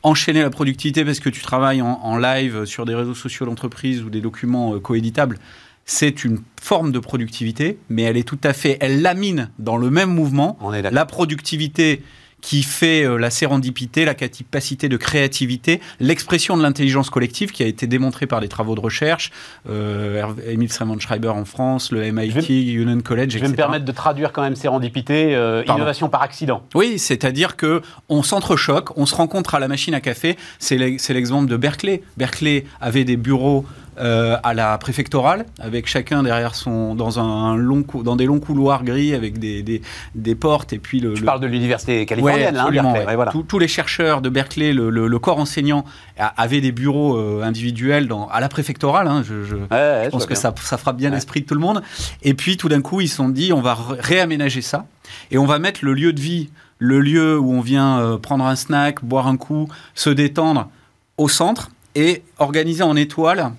enchaîner la productivité parce que tu travailles en, en live sur des réseaux sociaux d'entreprise ou des documents coéditables c'est une forme de productivité, mais elle est tout à fait, elle lamine dans le même mouvement la productivité qui fait euh, la sérendipité, la capacité de créativité, l'expression de l'intelligence collective qui a été démontrée par des travaux de recherche, euh, Emile Schreiber en France, le MIT, Union College, etc. Je vais me permettre de traduire quand même sérendipité, euh, innovation par accident. Oui, c'est-à-dire que on s'entrechoque, on se rencontre à la machine à café. C'est l'exemple de Berkeley. Berkeley avait des bureaux euh, à la préfectorale, avec chacun derrière son dans un, long dans des longs couloirs gris avec des, des, des portes et puis le. Je parle de l'université californienne, hein, voilà. tous les chercheurs de Berkeley, le, le, corps enseignant avaient des bureaux euh, individuels dans, à la préfectorale. Hein, je, je, pense que ça, ça fera bien l'esprit de tout le monde. Et puis tout d'un coup, ils se sont dit, on va réaménager ça et on va mettre le lieu de vie, le lieu où on vient euh, prendre un snack, boire un coup, se détendre au centre et organiser en étoile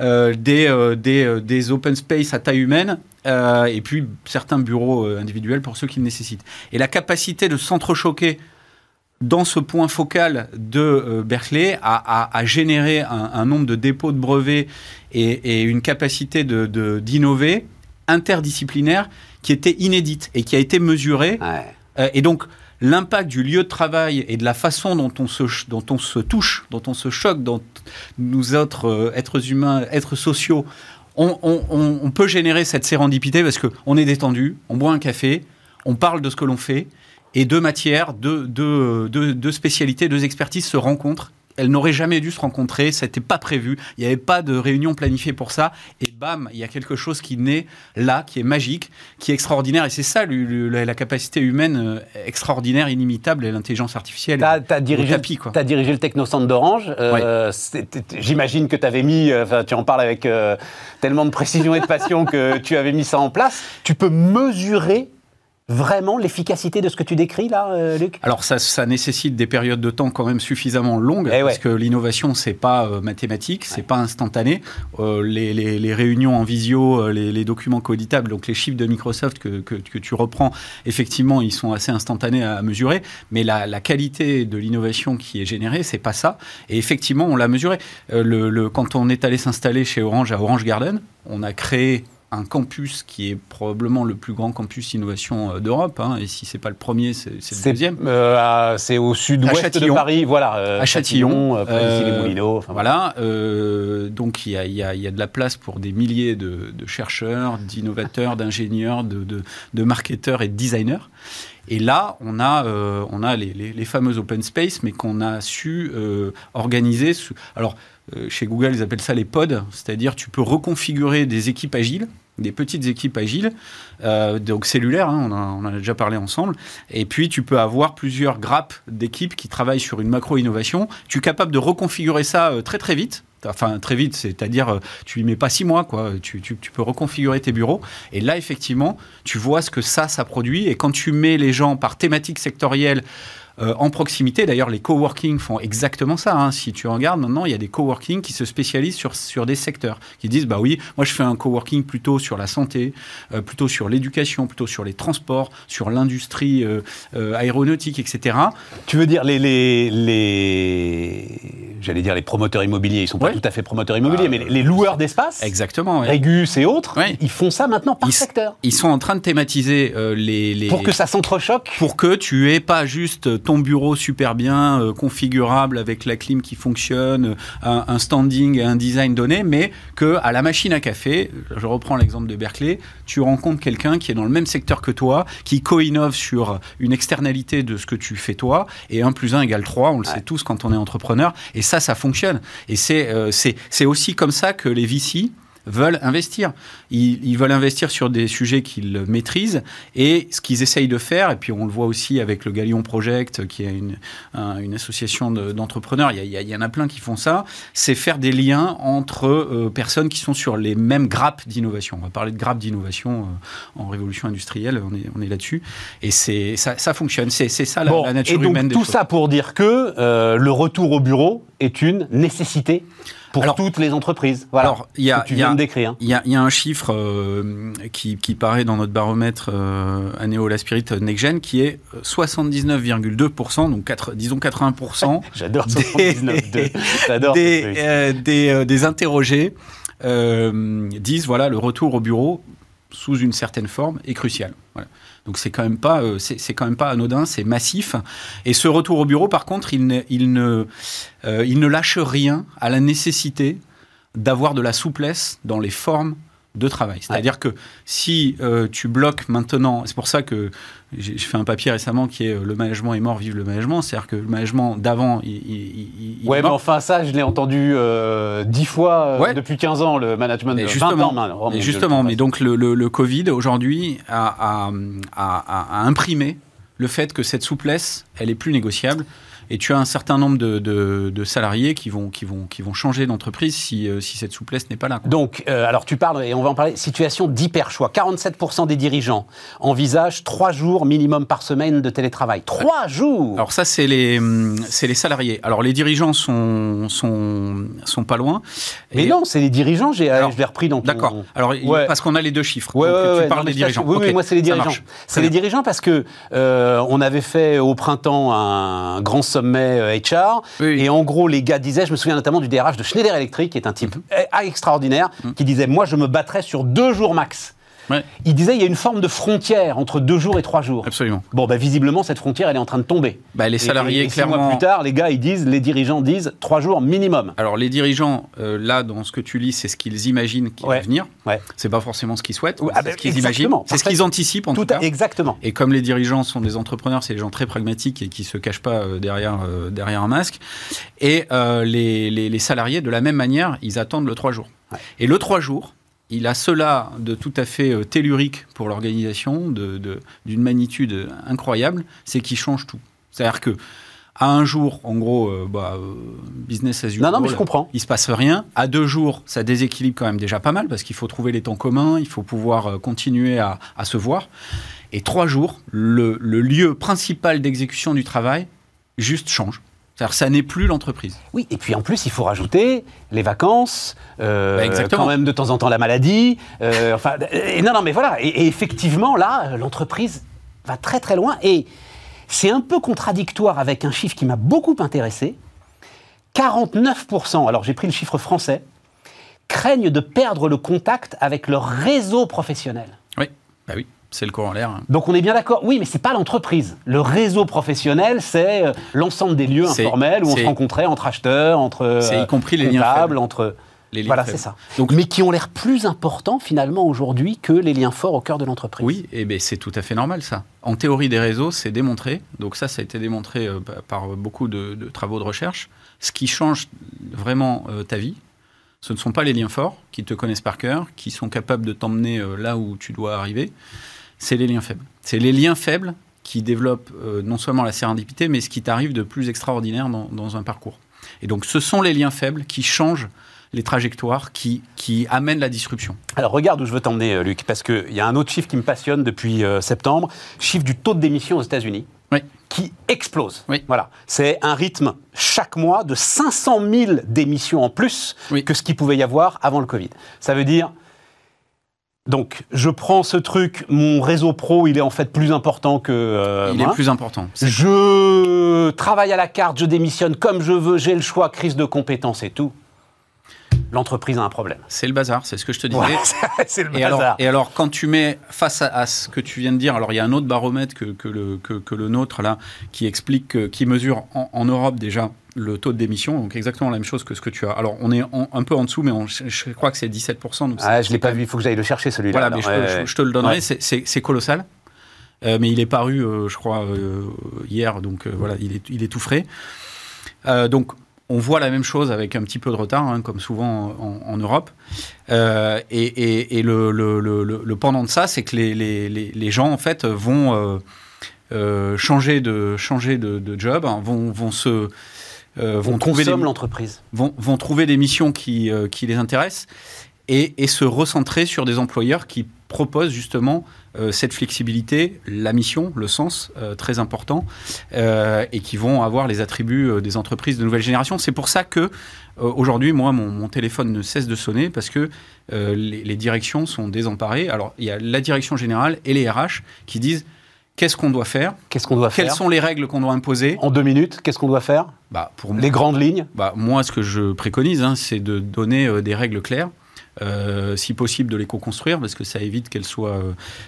euh, des, euh, des, euh, des, open space à taille humaine et puis certains bureaux individuels pour ceux qui le nécessitent. Et la capacité de s'entrechoquer dans ce point focal de Berkeley a, a, généré un, nombre de dépôts de brevets et, et une capacité d'innover de, d'innover interdisciplinaire qui était inédite et qui a été mesurée. et donc, l'impact du lieu de travail et de la façon dont on se, dont on se touche, dont on se choque, dont nous autres euh, êtres humains, êtres sociaux, on, peut générer cette sérendipité parce qu'on est détendu, on boit un café, on parle de ce que l'on fait, et deux matières, deux, deux, deux spécialités, deux expertises se rencontrent elles n'auraient jamais dû se rencontrer, ça n'était pas prévu, il n'y avait pas de réunion planifiée pour ça, et bam, il y a quelque chose qui naît là, qui est magique, qui est extraordinaire, et c'est ça la capacité humaine euh, extraordinaire, inimitable, et l'intelligence artificielle. Tu as, dirigé, as dirigé le Technocentre d'Orange, euh, j'imagine que tu avais mis, euh, tu en parles avec tellement de précision et de passion que tu avais mis ça en place, tu peux mesurer vraiment l'efficacité de ce que tu décris là, euh, Luc? Alors ça, ça, nécessite des périodes de temps quand même suffisamment longues eh parce que l'innovation c'est pas euh, mathématique, c'est pas instantané. Euh, les, les, réunions en visio, les, documents coditables, donc les chiffres de Microsoft que, que, que, tu reprends, effectivement ils sont assez instantanés à, mesurer, mais la, la qualité de l'innovation qui est générée c'est pas ça. Et effectivement on l'a mesuré. Le, le, quand on est allé s'installer chez Orange à Orange Garden, on a créé un campus qui est probablement le plus grand campus innovation euh, d'Europe. Hein, et si c'est pas le premier, c'est le deuxième. Euh, c'est au sud-ouest de Paris, voilà. Euh, à Châtillon, euh, les Moulineaux. Enfin, voilà. donc il y a, y, a, y a, de la place pour des milliers de, de chercheurs, d'innovateurs, d'ingénieurs, de, de, de, marketeurs et de designers. Et là, on a, on a les, les, fameux open space, mais qu'on a su organiser. Alors, chez Google, ils appellent ça les pods, c'est-à-dire tu peux reconfigurer des équipes agiles des petites équipes agiles, euh, donc cellulaires, hein, on, en a déjà parlé ensemble. Et puis, tu peux avoir plusieurs grappes d'équipes qui travaillent sur une macro-innovation. Tu es capable de reconfigurer ça euh, très très vite. Enfin, très vite, c'est-à-dire, euh, tu lui mets pas six mois, quoi. Tu, tu, peux reconfigurer tes bureaux. Et là, effectivement, tu vois ce que ça, ça produit. Et quand tu mets les gens par thématique sectorielle, euh, en proximité. D'ailleurs, les coworking font exactement ça. Hein. Si tu regardes maintenant, il y a des coworking qui se spécialisent sur, sur des secteurs, qui disent bah oui, moi je fais un coworking plutôt sur la santé, euh, plutôt sur l'éducation, plutôt sur les transports, sur l'industrie euh, aéronautique, etc. Tu veux dire les, les, les... j'allais dire les promoteurs immobiliers, ils sont pas tout à fait promoteurs immobiliers, mais les, loueurs d'espace, exactement, Régus et autres, ils font ça maintenant par secteur. Ils sont en train de thématiser les, les, pour que ça s'entrechoque, pour que tu aies pas juste ton bureau super bien euh, configurable avec la clim qui fonctionne, un, standing et un design donné, mais que à la machine à café, je reprends l'exemple de Berkeley, tu rencontres quelqu'un qui est dans le même secteur que toi, qui co-innove sur une externalité de ce que tu fais toi, et 1 plus 1 égale 3, on le sait tous quand on est entrepreneur, et ça, ça fonctionne. Et c'est euh, c'est aussi comme ça que les VC veulent investir. Ils, veulent investir sur des sujets qu'ils maîtrisent et ce qu'ils essayent de faire, et puis on le voit aussi avec le Galion Project, qui est une, une association d'entrepreneurs, il, il, y en a plein qui font ça, c'est faire des liens entre euh, personnes qui sont sur les mêmes grappes d'innovation. On va parler de grappes d'innovation euh, en révolution industrielle, on est, on est là-dessus. Et ça, ça fonctionne, c'est ça la, la nature et donc, humaine Tout ça pour dire que euh, le retour au bureau est une nécessité pour toutes les entreprises. Voilà. Alors, il y a, tu viens de décrire. Il y, y, a un chiffre euh, qui, qui, paraît dans notre baromètre euh, Anéo Spirit NextGen qui est 79,2%, donc 4, disons 80%. J'adore 79,2. J'adore. Des, euh, des, euh, des, interrogés disent voilà le retour au bureau sous une certaine forme est crucial. Voilà. Donc c'est quand même pas, euh, c'est quand même pas anodin, c'est massif. Et ce retour au bureau, par contre, il ne, il ne, euh, il ne lâche rien à la nécessité d'avoir de la souplesse dans les formes de travail. C'est-à-dire que si euh, tu bloques maintenant, c'est pour ça que j'ai fait un papier récemment qui est euh, Le management est mort, vive le management. C'est-à-dire que le management d'avant, il, il, il Ouais, mais enfin, ça, je l'ai entendu euh, dix fois depuis 15 ans, le management de justement, 20 ans oh justement, mais donc le, le, le Covid, aujourd'hui, a, a, a, a imprimé le fait que cette souplesse, elle est plus négociable et tu as un certain nombre de, de, salariés qui vont, qui vont, qui vont changer d'entreprise si, euh, si, cette souplesse n'est pas là. Donc, euh, alors tu parles, et on va en parler, situation d'hyper-choix. 47% des dirigeants envisagent trois jours minimum par semaine de télétravail. Trois jours Alors ça, c'est les, les salariés. Alors les dirigeants sont, sont, sont pas loin. Mais non, c'est les dirigeants, j'ai, je l'ai repris dans ton... D'accord. Alors, parce qu'on a les deux chiffres. Ouais, tu parles des dirigeants. Oui, oui, moi c'est les dirigeants. C'est les dirigeants parce que euh, on avait fait au printemps un grand sommet HR. Euh, et en gros, les gars disaient, je me souviens notamment du DRH de Schneider Electric, qui est un type mhm. extraordinaire, mhm. qui disait, moi, je me battrais sur deux jours max. Il disait il y a une forme de frontière entre deux jours et trois jours. Absolument. Bon, bah, visiblement, cette frontière, elle est en train de tomber. Bah, les salariés, et, clairement. mois plus tard, les gars, ils disent, les dirigeants disent trois jours minimum. Alors, les dirigeants, euh, là, dans ce que tu lis, c'est ce qu'ils imaginent qui va venir. Ouais. C'est pas forcément ce qu'ils souhaitent. c'est ah, ce qu'ils imaginent. C'est ce qu'ils anticipent, en tout, cas. Exactement. Et comme les dirigeants sont des entrepreneurs, c'est des gens très pragmatiques et qui se cachent pas euh, derrière, euh, derrière un masque. Et les, les, les, salariés, de la même manière, ils attendent le trois jours. Et le trois jours, il a cela de tout à fait euh, tellurique pour l'organisation, d'une de, magnitude incroyable, c'est qu'il change tout. C'est-à-dire que à un jour, en gros, euh, bah, euh, business as usual. Non, non, mais je comprends. Il se passe rien. À deux jours, ça déséquilibre quand même déjà pas mal parce qu'il faut trouver les temps communs, il faut pouvoir continuer à, se voir. Et trois jours, le lieu principal d'exécution du travail juste change. C'est-à-dire ça n'est plus l'entreprise. Oui, et puis en plus, il faut rajouter les vacances, euh, bah, quand même de temps en temps la maladie. Euh, enfin, et non, non, mais voilà. Et, effectivement, là, l'entreprise va très très loin. Et c'est un peu contradictoire avec un chiffre qui m'a beaucoup intéressé. 49%, alors j'ai pris le chiffre français, craignent de perdre le contact avec leur réseau professionnel. Oui, bah oui. C'est le l'air. Hein. Donc on est bien d'accord. Oui, mais c'est pas l'entreprise. Le réseau professionnel, c'est euh, l'ensemble des lieux informels où on se rencontrait entre acheteurs, entre c'est y compris les liens faibles. entre les liens voilà, c'est ça. Donc, mais qui ont l'air plus importants finalement aujourd'hui que les liens forts au cœur de l'entreprise. Oui, et ben c'est tout à fait normal ça. En théorie des réseaux, c'est démontré. Donc ça, ça a été démontré euh, par beaucoup de, travaux de recherche. Ce qui change vraiment euh, ta vie, ce ne sont pas les liens forts qui te connaissent par cœur, qui sont capables de t'emmener là où tu dois arriver c'est les liens faibles. C'est les liens faibles qui développent euh, non seulement la sérendipité, mais ce qui t'arrive de plus extraordinaire dans, un parcours. Et donc ce sont les liens faibles qui changent les trajectoires, qui, qui amènent la disruption. Alors regarde où je veux t'emmener, euh, Luc, parce qu'il y a un autre chiffre qui me passionne depuis euh, septembre, chiffre du taux de démission aux États-Unis. qui explose. Oui. Voilà. C'est un rythme chaque mois de 500 000 démissions en plus que ce qu'il pouvait y avoir avant le Covid. Ça veut dire donc, je prends ce truc, mon réseau pro, il est en fait plus important que. Euh, il est plus important. Je travaille à la carte, je démissionne comme je veux, j'ai le choix, crise de compétences et tout. L'entreprise a un problème. C'est le bazar, c'est ce que je te disais. c'est le et bazar. Alors, et alors, quand tu mets face à, ce que tu viens de dire, alors il y a un autre baromètre que, que, le, que, le, nôtre là, qui explique, qui mesure en Europe déjà le taux de démission, donc exactement la même chose que ce que tu as. Alors, on est un peu en dessous, mais je, crois que c'est 17%. Donc ah, je ne l'ai pas vu, il faut que j'aille le chercher celui-là. Voilà, mais je, te le donnerai, c'est colossal. Euh, mais il est paru, euh, je crois, euh, hier, donc voilà, il est, il est tout frais. donc, on voit la même chose avec un petit peu de retard, hein, comme souvent en, Europe. Euh, et, le, pendant de ça, c'est que les, gens, en fait, vont euh, euh, changer, de, changer de, job, hein, vont, se... vont trouver l'entreprise. Vont, vont, trouver des missions qui, qui les intéressent et, se recentrer sur des employeurs qui proposent justement cette flexibilité, la mission, le sens, euh, très important, euh, et qui vont avoir les attributs des entreprises de nouvelle génération. C'est pour ça que aujourd'hui, moi, mon, téléphone ne cesse de sonner parce que les, directions sont désemparées. Alors, il y a la direction générale et les RH qui disent qu'est-ce qu'on doit faire Qu'est-ce qu'on doit faire Quelles sont les règles qu'on doit imposer En deux minutes, qu'est-ce qu'on doit faire bah, pour Les grandes lignes bah, Moi, ce que je préconise, hein, c'est de donner des règles claires euh, si possible de les co-construire, parce que ça évite qu'elles soient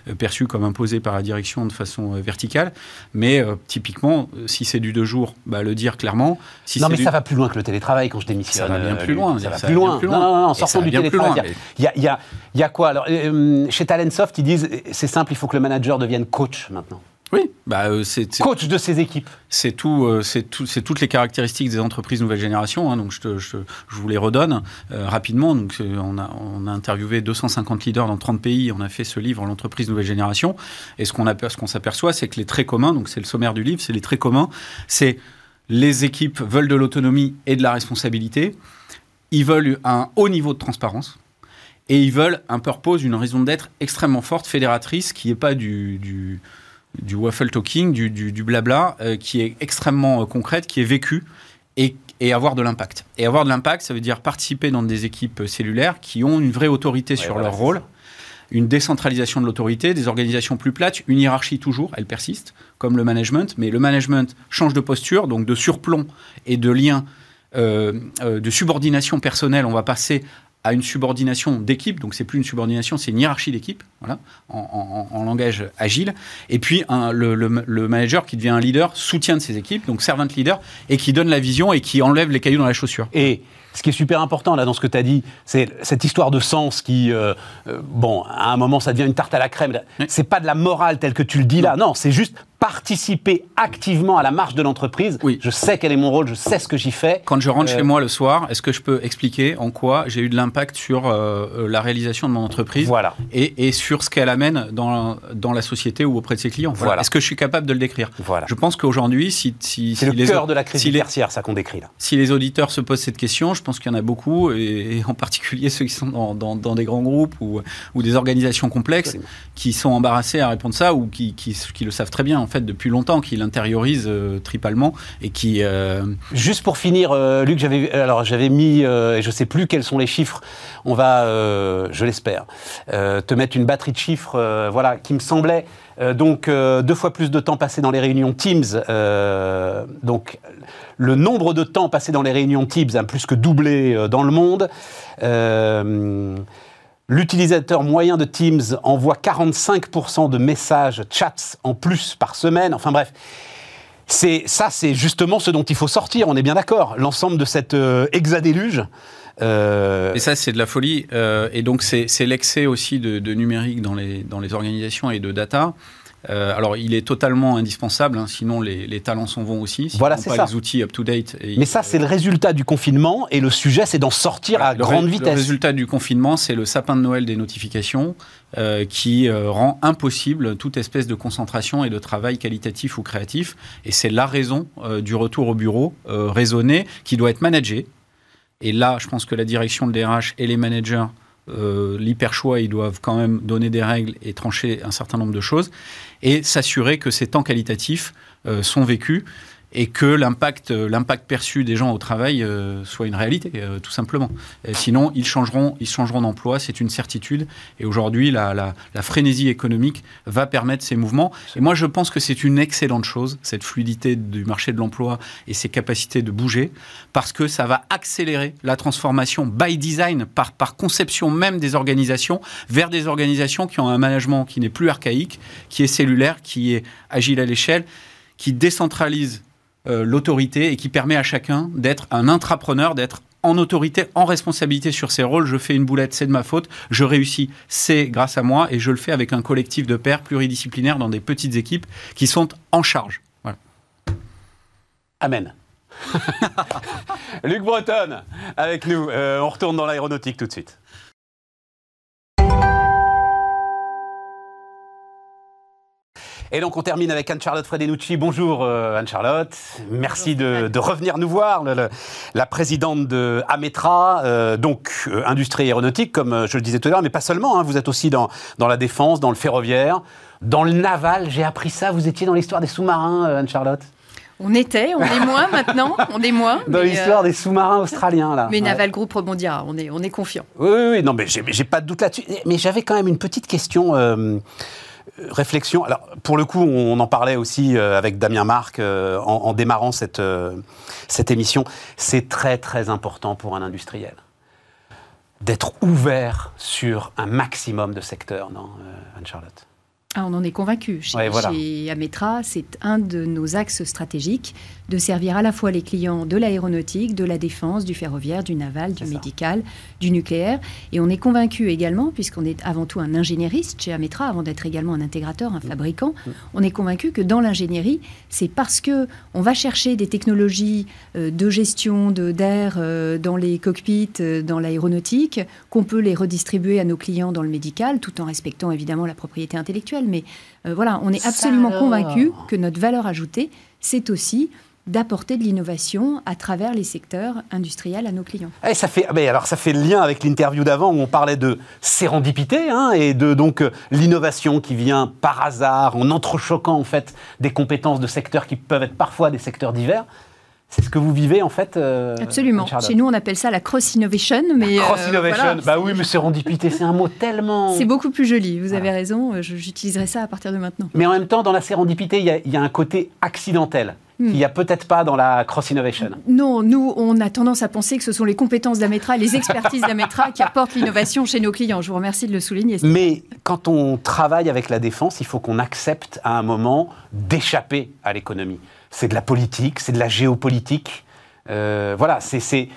euh, perçues comme imposées par la direction de façon euh, verticale. Mais typiquement, si c'est du deux jours, bah, le dire clairement. Si non, mais ça va plus loin que le télétravail quand je démissionne. Ça va bien plus loin. Ça, va plus loin. Non, non, non, sortons du télétravail. Il y, a, y a quoi? Alors, chez Talentsoft, ils disent c'est simple, il faut que le manager devienne coach maintenant. Oui, bah, euh, c'est coach de ces équipes. C'est tout, euh, c'est tout, c'est toutes les caractéristiques des entreprises nouvelle génération. Hein, donc je, je, vous les redonne euh, rapidement. Donc on a, on a interviewé 250 leaders dans 30 pays. On a fait ce livre l'entreprise nouvelle génération. Et ce qu'on ce qu'on s'aperçoit, c'est que les traits communs, donc c'est le sommaire du livre, c'est les traits communs, c'est les équipes veulent de l'autonomie et de la responsabilité. Ils veulent un haut niveau de transparence et ils veulent un purpose, une raison d'être extrêmement forte, fédératrice, qui n'est pas du, du du waffle talking, du, du, blabla, euh, qui est extrêmement euh, concrète, qui est vécue et, et avoir de l'impact. Et avoir de l'impact, ça veut dire participer dans des équipes cellulaires qui ont une vraie autorité sur leur rôle, une décentralisation de l'autorité, des organisations plus plates, une hiérarchie toujours, elle persiste, comme le management, mais le management change de posture, donc de surplomb et de lien euh, de subordination personnelle, on va passer à une subordination d'équipe, donc c'est plus une subordination, c'est une hiérarchie d'équipe, voilà, en, langage agile. Et puis un, le, le, manager qui devient un leader, soutien de ses équipes, donc servant leader, et qui donne la vision et qui enlève les cailloux dans la chaussure. Et ce qui est super important là dans ce que tu as dit, c'est cette histoire de sens qui, euh, euh, bon, à un moment ça devient une tarte à la crème. C'est pas de la morale telle que tu le dis là, non, c'est juste participer activement à la marche de l'entreprise. Oui. Je sais quel est mon rôle, je sais ce que j'y fais. Quand je rentre chez euh, moi le soir, est-ce que je peux expliquer en quoi j'ai eu de l'impact sur euh, euh, la réalisation de mon entreprise voilà. et, et, sur ce qu'elle amène dans, dans la société ou auprès de ses clients? Voilà. Est-ce que je suis capable de le décrire? Voilà. Je pense qu'aujourd'hui, si, si, c'est le cœur de la crise si ça qu'on décrit là. Si les auditeurs se posent cette question, je pense qu'il y en a beaucoup, et, en particulier ceux qui sont dans, dans, dans des grands groupes ou, ou des organisations complexes, qui sont embarrassés à répondre ça ou qui, qui, qui, le savent très bien en fait depuis longtemps, qui l'intériorise euh, tripalement et qui. Euh, Juste pour finir, euh, Luc, j'avais alors j'avais mis, et je sais plus quels sont les chiffres. On va, je l'espère, te mettre une batterie de chiffres, voilà, qui me semblait. donc deux fois plus de temps passé dans les réunions Teams. donc le nombre de temps passé dans les réunions Teams a plus que doublé dans le monde. L'utilisateur moyen de Teams envoie 45% de messages, chats en plus par semaine. Enfin bref, c'est ça, c'est justement ce dont il faut sortir. On est bien d'accord. L'ensemble de cet euh, hexadéluge. Euh, et ça, c'est de la folie. Euh, et donc, c'est l'excès aussi de, numérique dans les organisations et de data. Euh, alors, il est totalement indispensable, hein, sinon les, talents s'en vont aussi. Si voilà, c'est ça. les outils up-to-date. Mais ça, c'est le résultat du confinement et le sujet, c'est d'en sortir à grande vitesse. Le résultat du confinement, c'est le sapin de Noël des notifications euh, qui euh, rend impossible toute espèce de concentration et de travail qualitatif ou créatif. Et c'est la raison du retour au bureau raisonné qui doit être managé. Et là, je pense que la direction de DRH et les managers euh, l'hyper-choix, ils doivent quand même donner des règles et trancher un certain nombre de choses, et s'assurer que ces temps qualitatifs euh, sont vécus et que l'impact, euh, l'impact perçu des gens au travail euh, soit une réalité, euh, tout simplement. sinon, ils changeront, ils changeront d'emploi, c'est une certitude. Et aujourd'hui, la, la, la, frénésie économique va permettre ces mouvements. Et moi, je pense que c'est une excellente chose, cette fluidité du marché de l'emploi et ses capacités de bouger, parce que ça va accélérer la transformation by design, par, par conception même des organisations, vers des organisations qui ont un management qui n'est plus archaïque, qui est cellulaire, qui est agile à l'échelle, qui décentralise l'autorité et qui permet à chacun d'être un intrapreneur, d'être en autorité, en responsabilité sur ses rôles. Je fais une boulette, c'est de ma faute. Je réussis, c'est grâce à moi. Et je le fais avec un collectif de pairs pluridisciplinaires dans des petites équipes qui sont en charge. Amen. Luc Breton avec nous. Euh, on retourne dans l'aéronautique tout de suite. Et donc on termine avec Anne-Charlotte Fredenucci. Bonjour euh, Anne-Charlotte. Merci de, revenir nous voir. la présidente de Ametra, euh, donc industrie aéronautique, comme je le disais tout à l'heure, mais pas seulement. Hein. vous êtes aussi dans, dans la défense, dans le ferroviaire, dans le naval. J'ai appris ça. Vous étiez dans l'histoire des sous-marins, Anne-Charlotte on était, on est moins maintenant, on est moins. Dans l'histoire euh, des sous-marins australiens, là. Mais Naval Group rebondira, on est, on est confiant. Oui, oui, oui, non, mais j'ai pas de doute là-dessus. Mais j'avais quand même une petite question. Euh, réflexion. Alors, pour le coup, on en parlait aussi euh, avec Damien Marc en, démarrant cette, cette émission. C'est très, très important pour un industriel d'être ouvert sur un maximum de secteurs, non, Anne-Charlotte? Ah, on en est convaincu. Chez, Ametra, c'est un de nos axes stratégiques de servir à la fois les clients de l'aéronautique, de la défense, du ferroviaire, du naval, du médical, du nucléaire. Et on est convaincu également, puisqu'on est avant tout un ingénieriste chez Ametra, avant d'être également un intégrateur, un mm. fabricant, mm. on est convaincu que dans l'ingénierie, c'est parce que on va chercher des technologies euh, de gestion d'air euh, dans les cockpits, euh, dans l'aéronautique, qu'on peut les redistribuer à nos clients dans le médical, tout en respectant évidemment la propriété intellectuelle mais voilà, on est absolument convaincu que notre valeur ajoutée, c'est aussi d'apporter de l'innovation à travers les secteurs industriels à nos clients. Eh, ça fait, ah, alors ça fait lien avec l'interview d'avant où on parlait de sérendipité hein, et de donc euh, l'innovation qui vient par hasard en entrechoquant en fait des compétences de secteurs qui peuvent être parfois des secteurs divers. C'est ce que vous vivez en fait euh, Absolument. Chez nous, on appelle ça la cross innovation. Mais cross euh, innovation, bah oui, mais sérendipité, c'est un mot tellement. C'est beaucoup plus joli. Vous avez raison. J'utiliserai ça à partir de maintenant. Mais en même temps, dans la sérendipité, il y, a un côté accidentel. Hmm. qu'il n'y a peut-être pas dans la cross innovation. Non, nous, on a tendance à penser que ce sont les compétences d'Ametra, les expertises d'Ametra qui apportent l'innovation chez nos clients. Je vous remercie de le souligner. Mais quand on travaille avec la défense, il faut qu'on accepte à un moment d'échapper à l'économie c'est de la politique, c'est de la géopolitique. Euh, voilà, c'est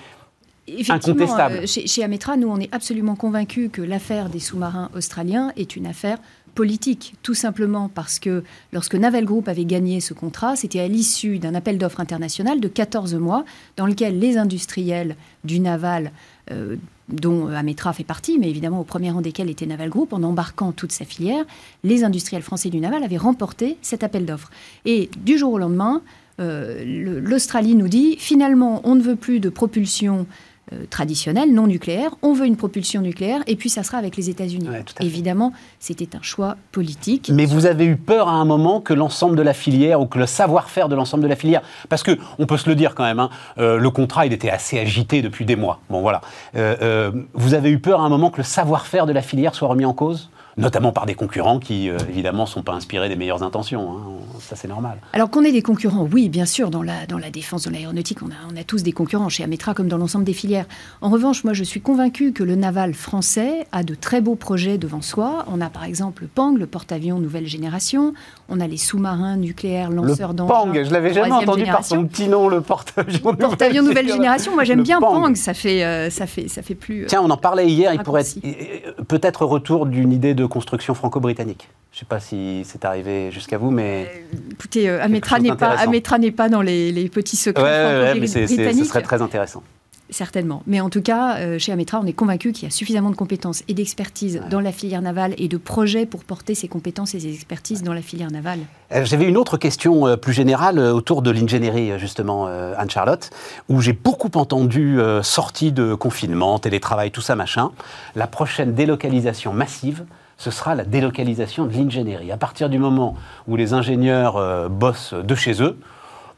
incontestable. Euh, chez, chez, Ametra, nous, on est absolument convaincus que l'affaire des sous-marins australiens est une affaire politique, tout simplement parce que lorsque Naval Group avait gagné ce contrat, c'était à l'issue d'un appel d'offres international de 14 mois, dans lequel les industriels du naval, euh, dont Ametra fait partie, mais évidemment au premier rang desquels était Naval Group, en embarquant toute sa filière, les industriels français du naval avaient remporté cet appel d'offres. Et du jour au lendemain, euh, l'Australie nous dit finalement on ne veut plus de propulsion euh, traditionnelle, non nucléaire. On veut une propulsion nucléaire et puis ça sera avec les États-Unis. Évidemment, c'était un choix politique. Mais vous avez eu peur à un moment que l'ensemble de la filière ou que le savoir-faire de l'ensemble de la filière, parce que on peut se le dire quand même, hein, euh, le contrat il était assez agité depuis des mois. Bon voilà, euh, vous avez eu peur à un moment que le savoir-faire de la filière soit remis en cause? Notamment par des concurrents qui, euh, évidemment, ne sont pas inspirés des meilleures intentions. Hein. Ça, c'est normal. Alors qu'on ait des concurrents, oui, bien sûr, dans la, dans la défense, dans l'aéronautique, on a, on a tous des concurrents, chez Ametra comme dans l'ensemble des filières. En revanche, moi, je suis convaincu que le naval français a de très beaux projets devant soi. On a par exemple le PANG, le porte-avions nouvelle génération. On a les sous-marins nucléaires, lanceurs d'engins. Le PANG, je l'avais jamais entendu par son petit nom, le porte-avions porte nouvelle, génération. Moi, j'aime bien PANG. Ça fait, euh, ça fait, ça fait plus. Tiens, on en parlait hier. Il pourrait être peut-être retour d'une idée de construction franco-britannique. Je ne sais pas si c'est arrivé jusqu'à vous, mais... Euh, écoutez, euh, Ametra n'est pas, pas dans les, petits secrets franco-britanniques. ce serait très intéressant. Certainement. Mais en tout cas, euh, chez Ametra, on est convaincu qu'il y a suffisamment de compétences et d'expertise dans la filière navale et de projets pour porter ces compétences et ces expertises dans la filière navale. J'avais une autre question plus générale autour de l'ingénierie, justement, Anne-Charlotte, où j'ai beaucoup entendu, sortie de confinement, télétravail, tout ça, machin, la prochaine délocalisation massive ce sera la délocalisation de l'ingénierie. À partir du moment où les ingénieurs euh, bossent de chez eux,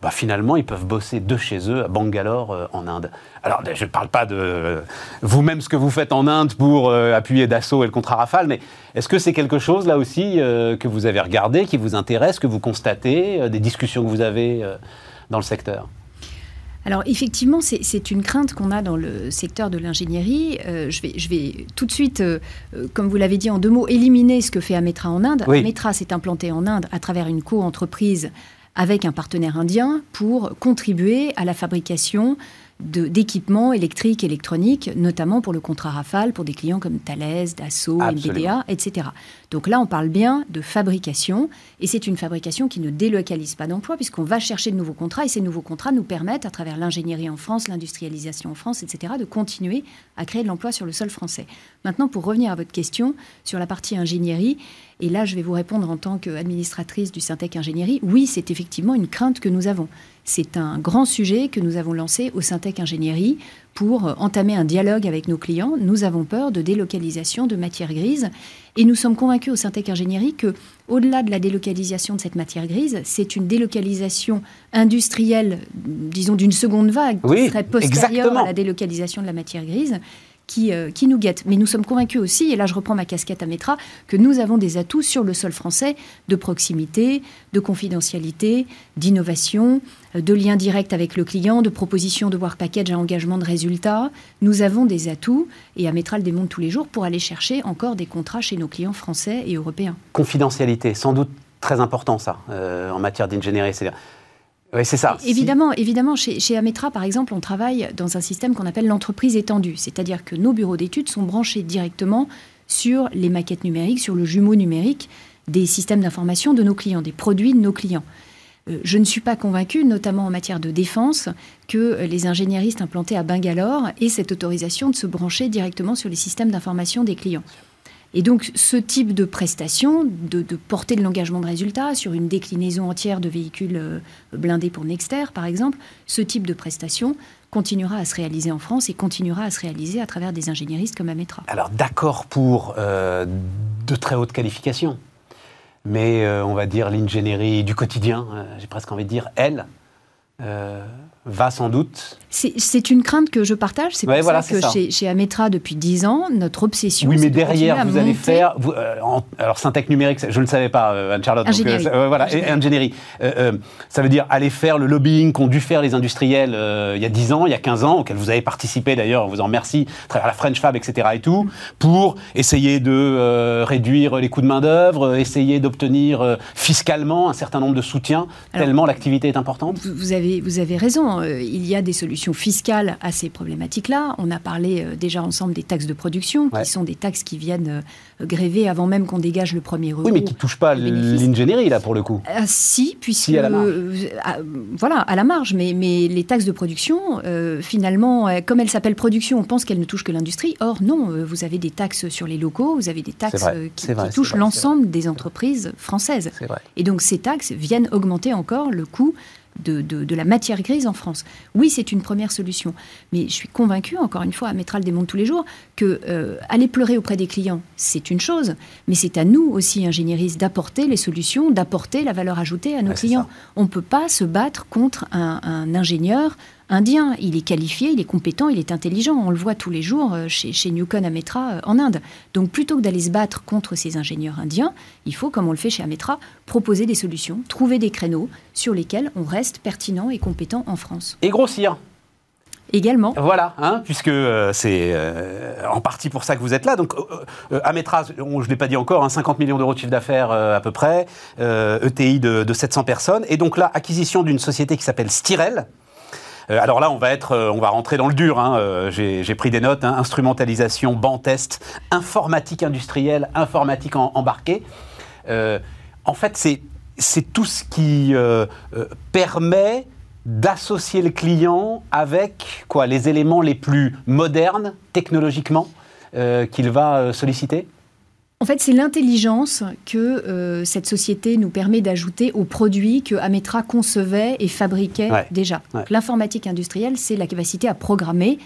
bah finalement, ils peuvent bosser de chez eux à Bangalore, euh, en Inde. Alors, je ne parle pas de vous-même ce que vous faites en Inde pour euh, appuyer Dassault et le contrat Rafale, mais est-ce que c'est quelque chose, là aussi, que vous avez regardé, qui vous intéresse, que vous constatez, des discussions que vous avez dans le secteur? Alors effectivement, c'est une crainte qu'on a dans le secteur de l'ingénierie. Euh, je, vais, je vais tout de suite, euh, euh, comme vous l'avez dit en deux mots, éliminer ce que fait Ametra en Inde. Ametra s'est implanté en Inde à travers une co-entreprise avec un partenaire indien pour contribuer à la fabrication d'équipements électriques, électroniques, notamment pour le contrat Rafale, pour des clients comme Thales, Dassault, NVDA, etc. Donc là, on parle bien de fabrication, et c'est une fabrication qui ne délocalise pas d'emplois, puisqu'on va chercher de nouveaux contrats, et ces nouveaux contrats nous permettent, à travers l'ingénierie en France, l'industrialisation en France, etc., de continuer à créer de l'emploi sur le sol français. Maintenant, pour revenir à votre question sur la partie ingénierie, et là, je vais vous répondre en tant qu'administratrice du Syntec Ingénierie, oui, c'est effectivement une crainte que nous avons. C'est un grand sujet que nous avons lancé au Syntec Ingénierie pour euh, entamer un dialogue avec nos clients. Nous avons peur de délocalisation de matières grises et nous sommes convaincus au Syntec Ingénierie que, au-delà de la délocalisation de cette matière grise, c'est une délocalisation industrielle, disons d'une seconde vague, qui serait postérieure à la délocalisation de la matière grise euh, qui, nous guettent. Mais nous sommes convaincus aussi, et là je reprends ma casquette à Metra, que nous avons des atouts sur le sol français de proximité, de confidentialité, d'innovation, euh, de lien direct avec le client, de proposition de work package à engagement de résultats. Nous avons des atouts, et Ametra le démontre tous les jours, pour aller chercher encore des contrats chez nos clients français et européens. Confidentialité, sans doute très important ça, euh, en matière d'ingénierie. C'est-à-dire oui, c'est ça. Évidemment, évidemment chez, chez, Ametra, par exemple, on travaille dans un système qu'on appelle l'entreprise étendue, c'est-à-dire que nos bureaux d'études sont branchés directement sur les maquettes numériques, sur le jumeau numérique des systèmes d'information de nos clients, des produits de nos clients. Euh, je ne suis pas convaincue, notamment en matière de défense, que les ingénieristes implantés à Bangalore aient cette autorisation de se brancher directement sur les systèmes d'information des clients. Et donc, ce type de prestation, de, porter de l'engagement de résultat sur une déclinaison entière de véhicules euh, blindés pour Nexter, par exemple, ce type de prestation continuera à se réaliser en France et continuera à se réaliser à travers des ingénieristes comme Ametra. Alors, d'accord pour euh, de très hautes qualifications, mais euh, on va dire l'ingénierie du quotidien, j'ai presque envie de dire, elle, va sans doute c'est une crainte que je partage. C'est pour ça que Chez, chez, Ametra, depuis 10 ans, notre obsession. Oui, mais derrière, vous allez faire. Euh, alors, Syntec numérique, je ne le savais pas, euh, Anne-Charlotte. Ingénierie. Euh, voilà, ingénierie. ça veut dire aller faire le lobbying qu'ont dû faire les industriels il y a 10 ans, il y a 15 ans, auquel vous avez participé d'ailleurs, on vous en remercie, à travers la French Fab, etc. et tout, pour essayer de réduire les coûts de main-d'œuvre, essayer d'obtenir fiscalement un certain nombre de soutiens, tellement l'activité est importante. Vous avez, vous avez raison. il y a des solutions fiscale à ces problématiques-là. On a parlé euh, déjà ensemble des taxes de production, qui sont des taxes qui viennent euh, gréver avant même qu'on dégage le premier euro. Oui, mais qui ne touchent pas l'ingénierie, là, pour le coup. Ah, si, puisque... à la marge. Euh, voilà, à la marge. Mais, mais les taxes de production, finalement, comme elles s'appellent production, on pense qu'elles ne touchent que l'industrie. Or, non, vous avez des taxes sur les locaux, vous avez des taxes qui, qui, touchent l'ensemble des entreprises françaises. Et donc, ces taxes viennent augmenter encore le coût de, la matière grise en France. Oui, c'est une première solution. Mais je suis convaincue, encore une fois, à Métral démontre tous les jours, que euh, aller pleurer auprès des clients, c'est une chose, mais c'est à nous aussi, ingénieristes, d'apporter les solutions, d'apporter la valeur ajoutée à nos clients. On ne peut pas se battre contre un ingénieur, indien. Il est qualifié, il est compétent, il est intelligent. On le voit tous les jours euh, chez, chez Newcon Ametra euh, en Inde. Donc plutôt que d'aller se battre contre ces ingénieurs indiens, il faut, comme on le fait chez Ametra, proposer des solutions, trouver des créneaux sur lesquels on reste pertinent et compétent en France. Et grossir également. Voilà, hein, puisque euh, c'est en partie pour ça que vous êtes là. Donc, Ametra, je ne l'ai pas dit encore, 50 hein, millions d'euros de chiffre d'affaires à peu près, ETI e de, de, 700 personnes, et donc là, acquisition d'une société qui s'appelle Styrel, euh, alors là, on va être, euh, on va rentrer dans le dur. Hein. Euh, j'ai pris des notes. Hein. Instrumentalisation, banc test, informatique industrielle, informatique embarquée. en fait, c'est tout ce qui permet d'associer le client avec quoi les éléments les plus modernes technologiquement qu'il va solliciter en fait, c'est l'intelligence que euh, cette société nous permet d'ajouter aux produits que Ametra concevait et fabriquait déjà. L'informatique industrielle, c'est la capacité à programmer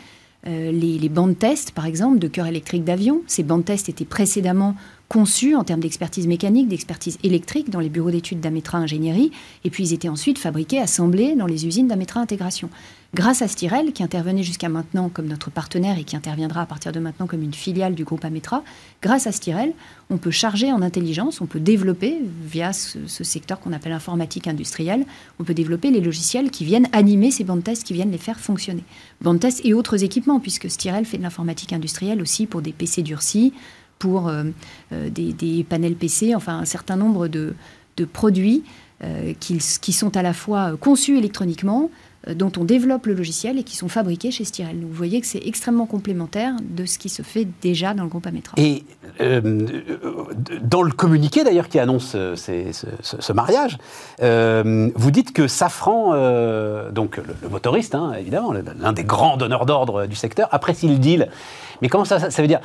euh, les, les, bandes tests, par exemple, de cœur électrique d'avion. Ces bandes tests étaient précédemment conçus en termes d'expertise mécanique, d'expertise électrique dans les bureaux d'études d'Ametra Ingénierie, et puis ils étaient ensuite fabriqués, assemblés dans les usines d'Ametra Intégration. Grâce à Styrel, qui intervenait jusqu'à maintenant comme notre partenaire et qui interviendra à partir de maintenant comme une filiale du groupe Ametra, grâce à Styrel, on peut charger en intelligence, on peut développer, via ce, secteur qu'on appelle informatique industrielle, on peut développer les logiciels qui viennent animer ces bandes tests, qui viennent les faire fonctionner. Bandes tests et autres équipements, puisque Styrel fait de l'informatique industrielle aussi pour des PC durcis, pour euh, euh, des, panels PC, enfin un certain nombre de, produits qui, qui, sont à la fois conçus électroniquement, euh, dont on développe le logiciel et qui sont fabriqués chez Styrel. vous voyez que c'est extrêmement complémentaire de ce qui se fait déjà dans le groupe Ametra. Et euh, dans le communiqué d'ailleurs qui annonce euh, ce, mariage, vous dites que Safran, donc le, motoriste hein, évidemment, l'un des grands donneurs d'ordre du secteur, apprécie le deal. Mais comment ça, ça veut dire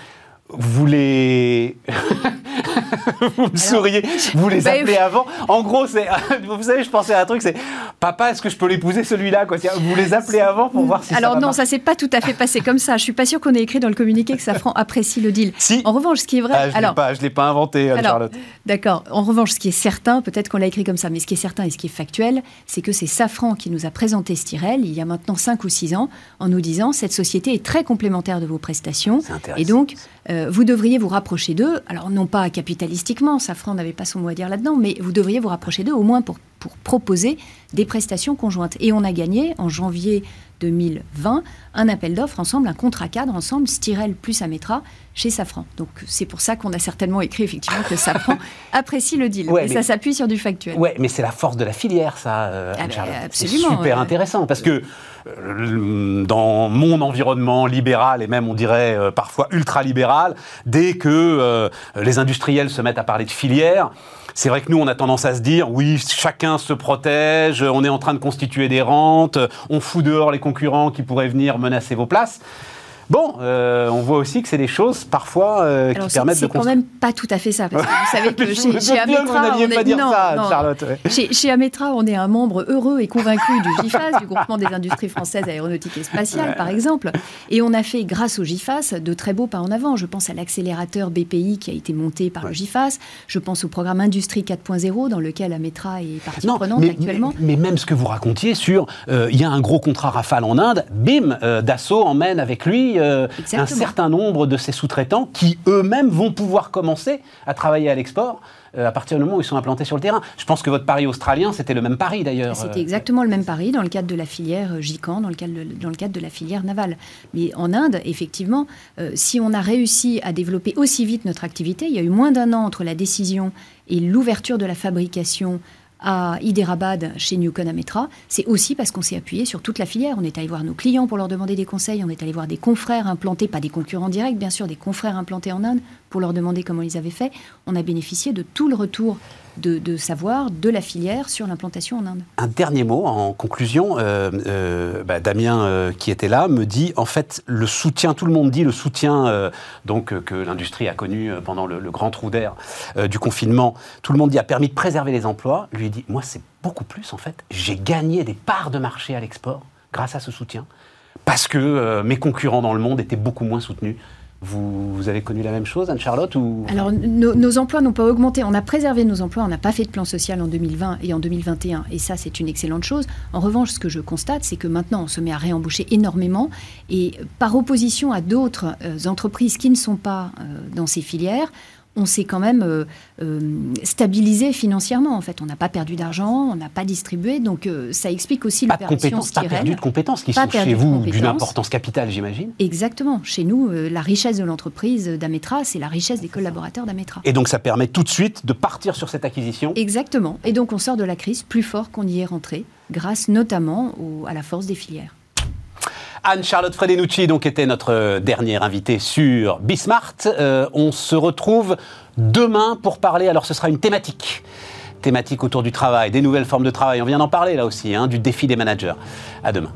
vous les. vous me souriez, vous les bah, appelez avant. En gros, c'est. vous savez, je pensais à un truc, c'est Papa, est-ce que je peux l'épouser celui-là Vous les appelez avant pour voir si Alors ça non, ça s'est pas tout à fait passé comme ça. Je suis pas sûre qu'on ait écrit dans le communiqué que Safran apprécie le deal. Si. En revanche, ce qui est vrai. Ah, je alors, ne l'ai pas inventé, Charlotte. D'accord. En revanche, ce qui est certain, peut-être qu'on l'a écrit comme ça, mais ce qui est certain et ce qui est factuel, c'est que c'est Safran qui nous a présenté Styrel il y a maintenant 5 ou 6 ans en nous disant cette société est très complémentaire de vos prestations. Et donc, euh, vous devriez vous rapprocher d'eux, alors non pas capitalistiquement, Safran n'avait pas son mot à dire là-dedans, mais vous devriez vous rapprocher d'eux au moins pour, pour proposer des prestations conjointes. Et on a gagné en janvier 2020 un appel d'offres ensemble, un contrat cadre ensemble, Styrel plus Ametra, chez Safran. Donc c'est pour ça qu'on a certainement écrit effectivement que Safran apprécie le deal. et ça s'appuie sur du factuel. Ouais, mais c'est la force de la filière, ça. Euh, ah ben, absolument. C'est super intéressant parce que euh, dans mon environnement libéral et même on dirait euh, parfois ultra-libéral, dès que les industriels se mettent à parler de filière, c'est vrai que nous, on a tendance à se dire, oui, chacun se protège, on est en train de constituer des rentes, on fout dehors les concurrents qui pourraient venir menacer vos places. Bon, euh, on voit aussi que c'est des choses parfois euh, qui permettent de. C'est quand même pas tout à fait ça, parce que vous savez que chez, chez Ametra, on est... non, Charlotte. Chez, Ametra, on est un membre heureux et convaincu du GIFAS, du groupement des industries françaises aéronautiques et spatiales, par exemple, et on a fait, grâce au GIFAS, de très beaux pas en avant. Je pense à l'accélérateur BPI qui a été monté par le GIFAS. Je pense au programme Industrie 4.0 dans lequel Ametra est partie prenante actuellement. Mais, même ce que vous racontiez sur, euh, il y a un gros contrat Rafale en Inde, bim, Dassault emmène avec lui euh, un certain nombre de ces sous-traitants qui eux-mêmes vont pouvoir commencer à travailler à l'export euh, à partir du moment où ils sont implantés sur le terrain. Je pense que votre pari australien, c'était le même pari d'ailleurs. C'était exactement le même pari dans le cadre de la filière GICAN, dans le cadre de, dans le cadre de la filière navale. Mais en Inde, effectivement, euh, si on a réussi à développer aussi vite notre activité, il y a eu moins d'un an entre la décision et l'ouverture de la fabrication à Hyderabad chez Newcon Ametra, c'est aussi parce qu'on s'est appuyé sur toute la filière. On est allé voir nos clients pour leur demander des conseils, on est allé voir des confrères implantés, pas des concurrents directs bien sûr, des confrères implantés en Inde pour leur demander comment ils avaient fait. On a bénéficié de tout le retour de, savoir de la filière sur l'implantation en Inde. Un dernier mot en conclusion. Euh, euh, bah, Damien, euh, qui était là, me dit en fait le soutien, tout le monde dit le soutien donc, que l'industrie a connu pendant le, le grand trou d'air du confinement, tout le monde dit a permis de préserver les emplois. Lui dit moi c'est beaucoup plus en fait. J'ai gagné des parts de marché à l'export grâce à ce soutien parce que mes concurrents dans le monde étaient beaucoup moins soutenus vous, avez connu la même chose, Anne-Charlotte. Alors, nos emplois n'ont pas augmenté. On a préservé nos emplois. On n'a pas fait de plan social en 2020 et en 2021. Et ça, c'est une excellente chose. En revanche, ce que je constate, c'est que maintenant, on se met à réembaucher énormément. Et par opposition à d'autres euh, entreprises qui ne sont pas euh, dans ces filières, on s'est quand même euh, euh, stabilisé financièrement. En fait, on n'a pas perdu d'argent, on n'a pas distribué, donc euh, ça explique aussi l'opération Pas perdu de compétences qui sont chez vous d'une importance capitale, j'imagine. Exactement. Chez nous, la richesse de l'entreprise d'Ametra, c'est la richesse des collaborateurs d'Ametra. Et donc ça permet tout de suite de partir sur cette acquisition. Exactement. Et donc on sort de la crise plus fort qu'on y est rentré, grâce notamment à la force des filières. Anne-Charlotte Fredenucci donc, était notre dernière invitée sur Bismart. Euh, on se retrouve demain pour parler, alors ce sera une thématique, thématique autour du travail, des nouvelles formes de travail. On vient d'en parler là aussi, hein, du défi des managers. À demain.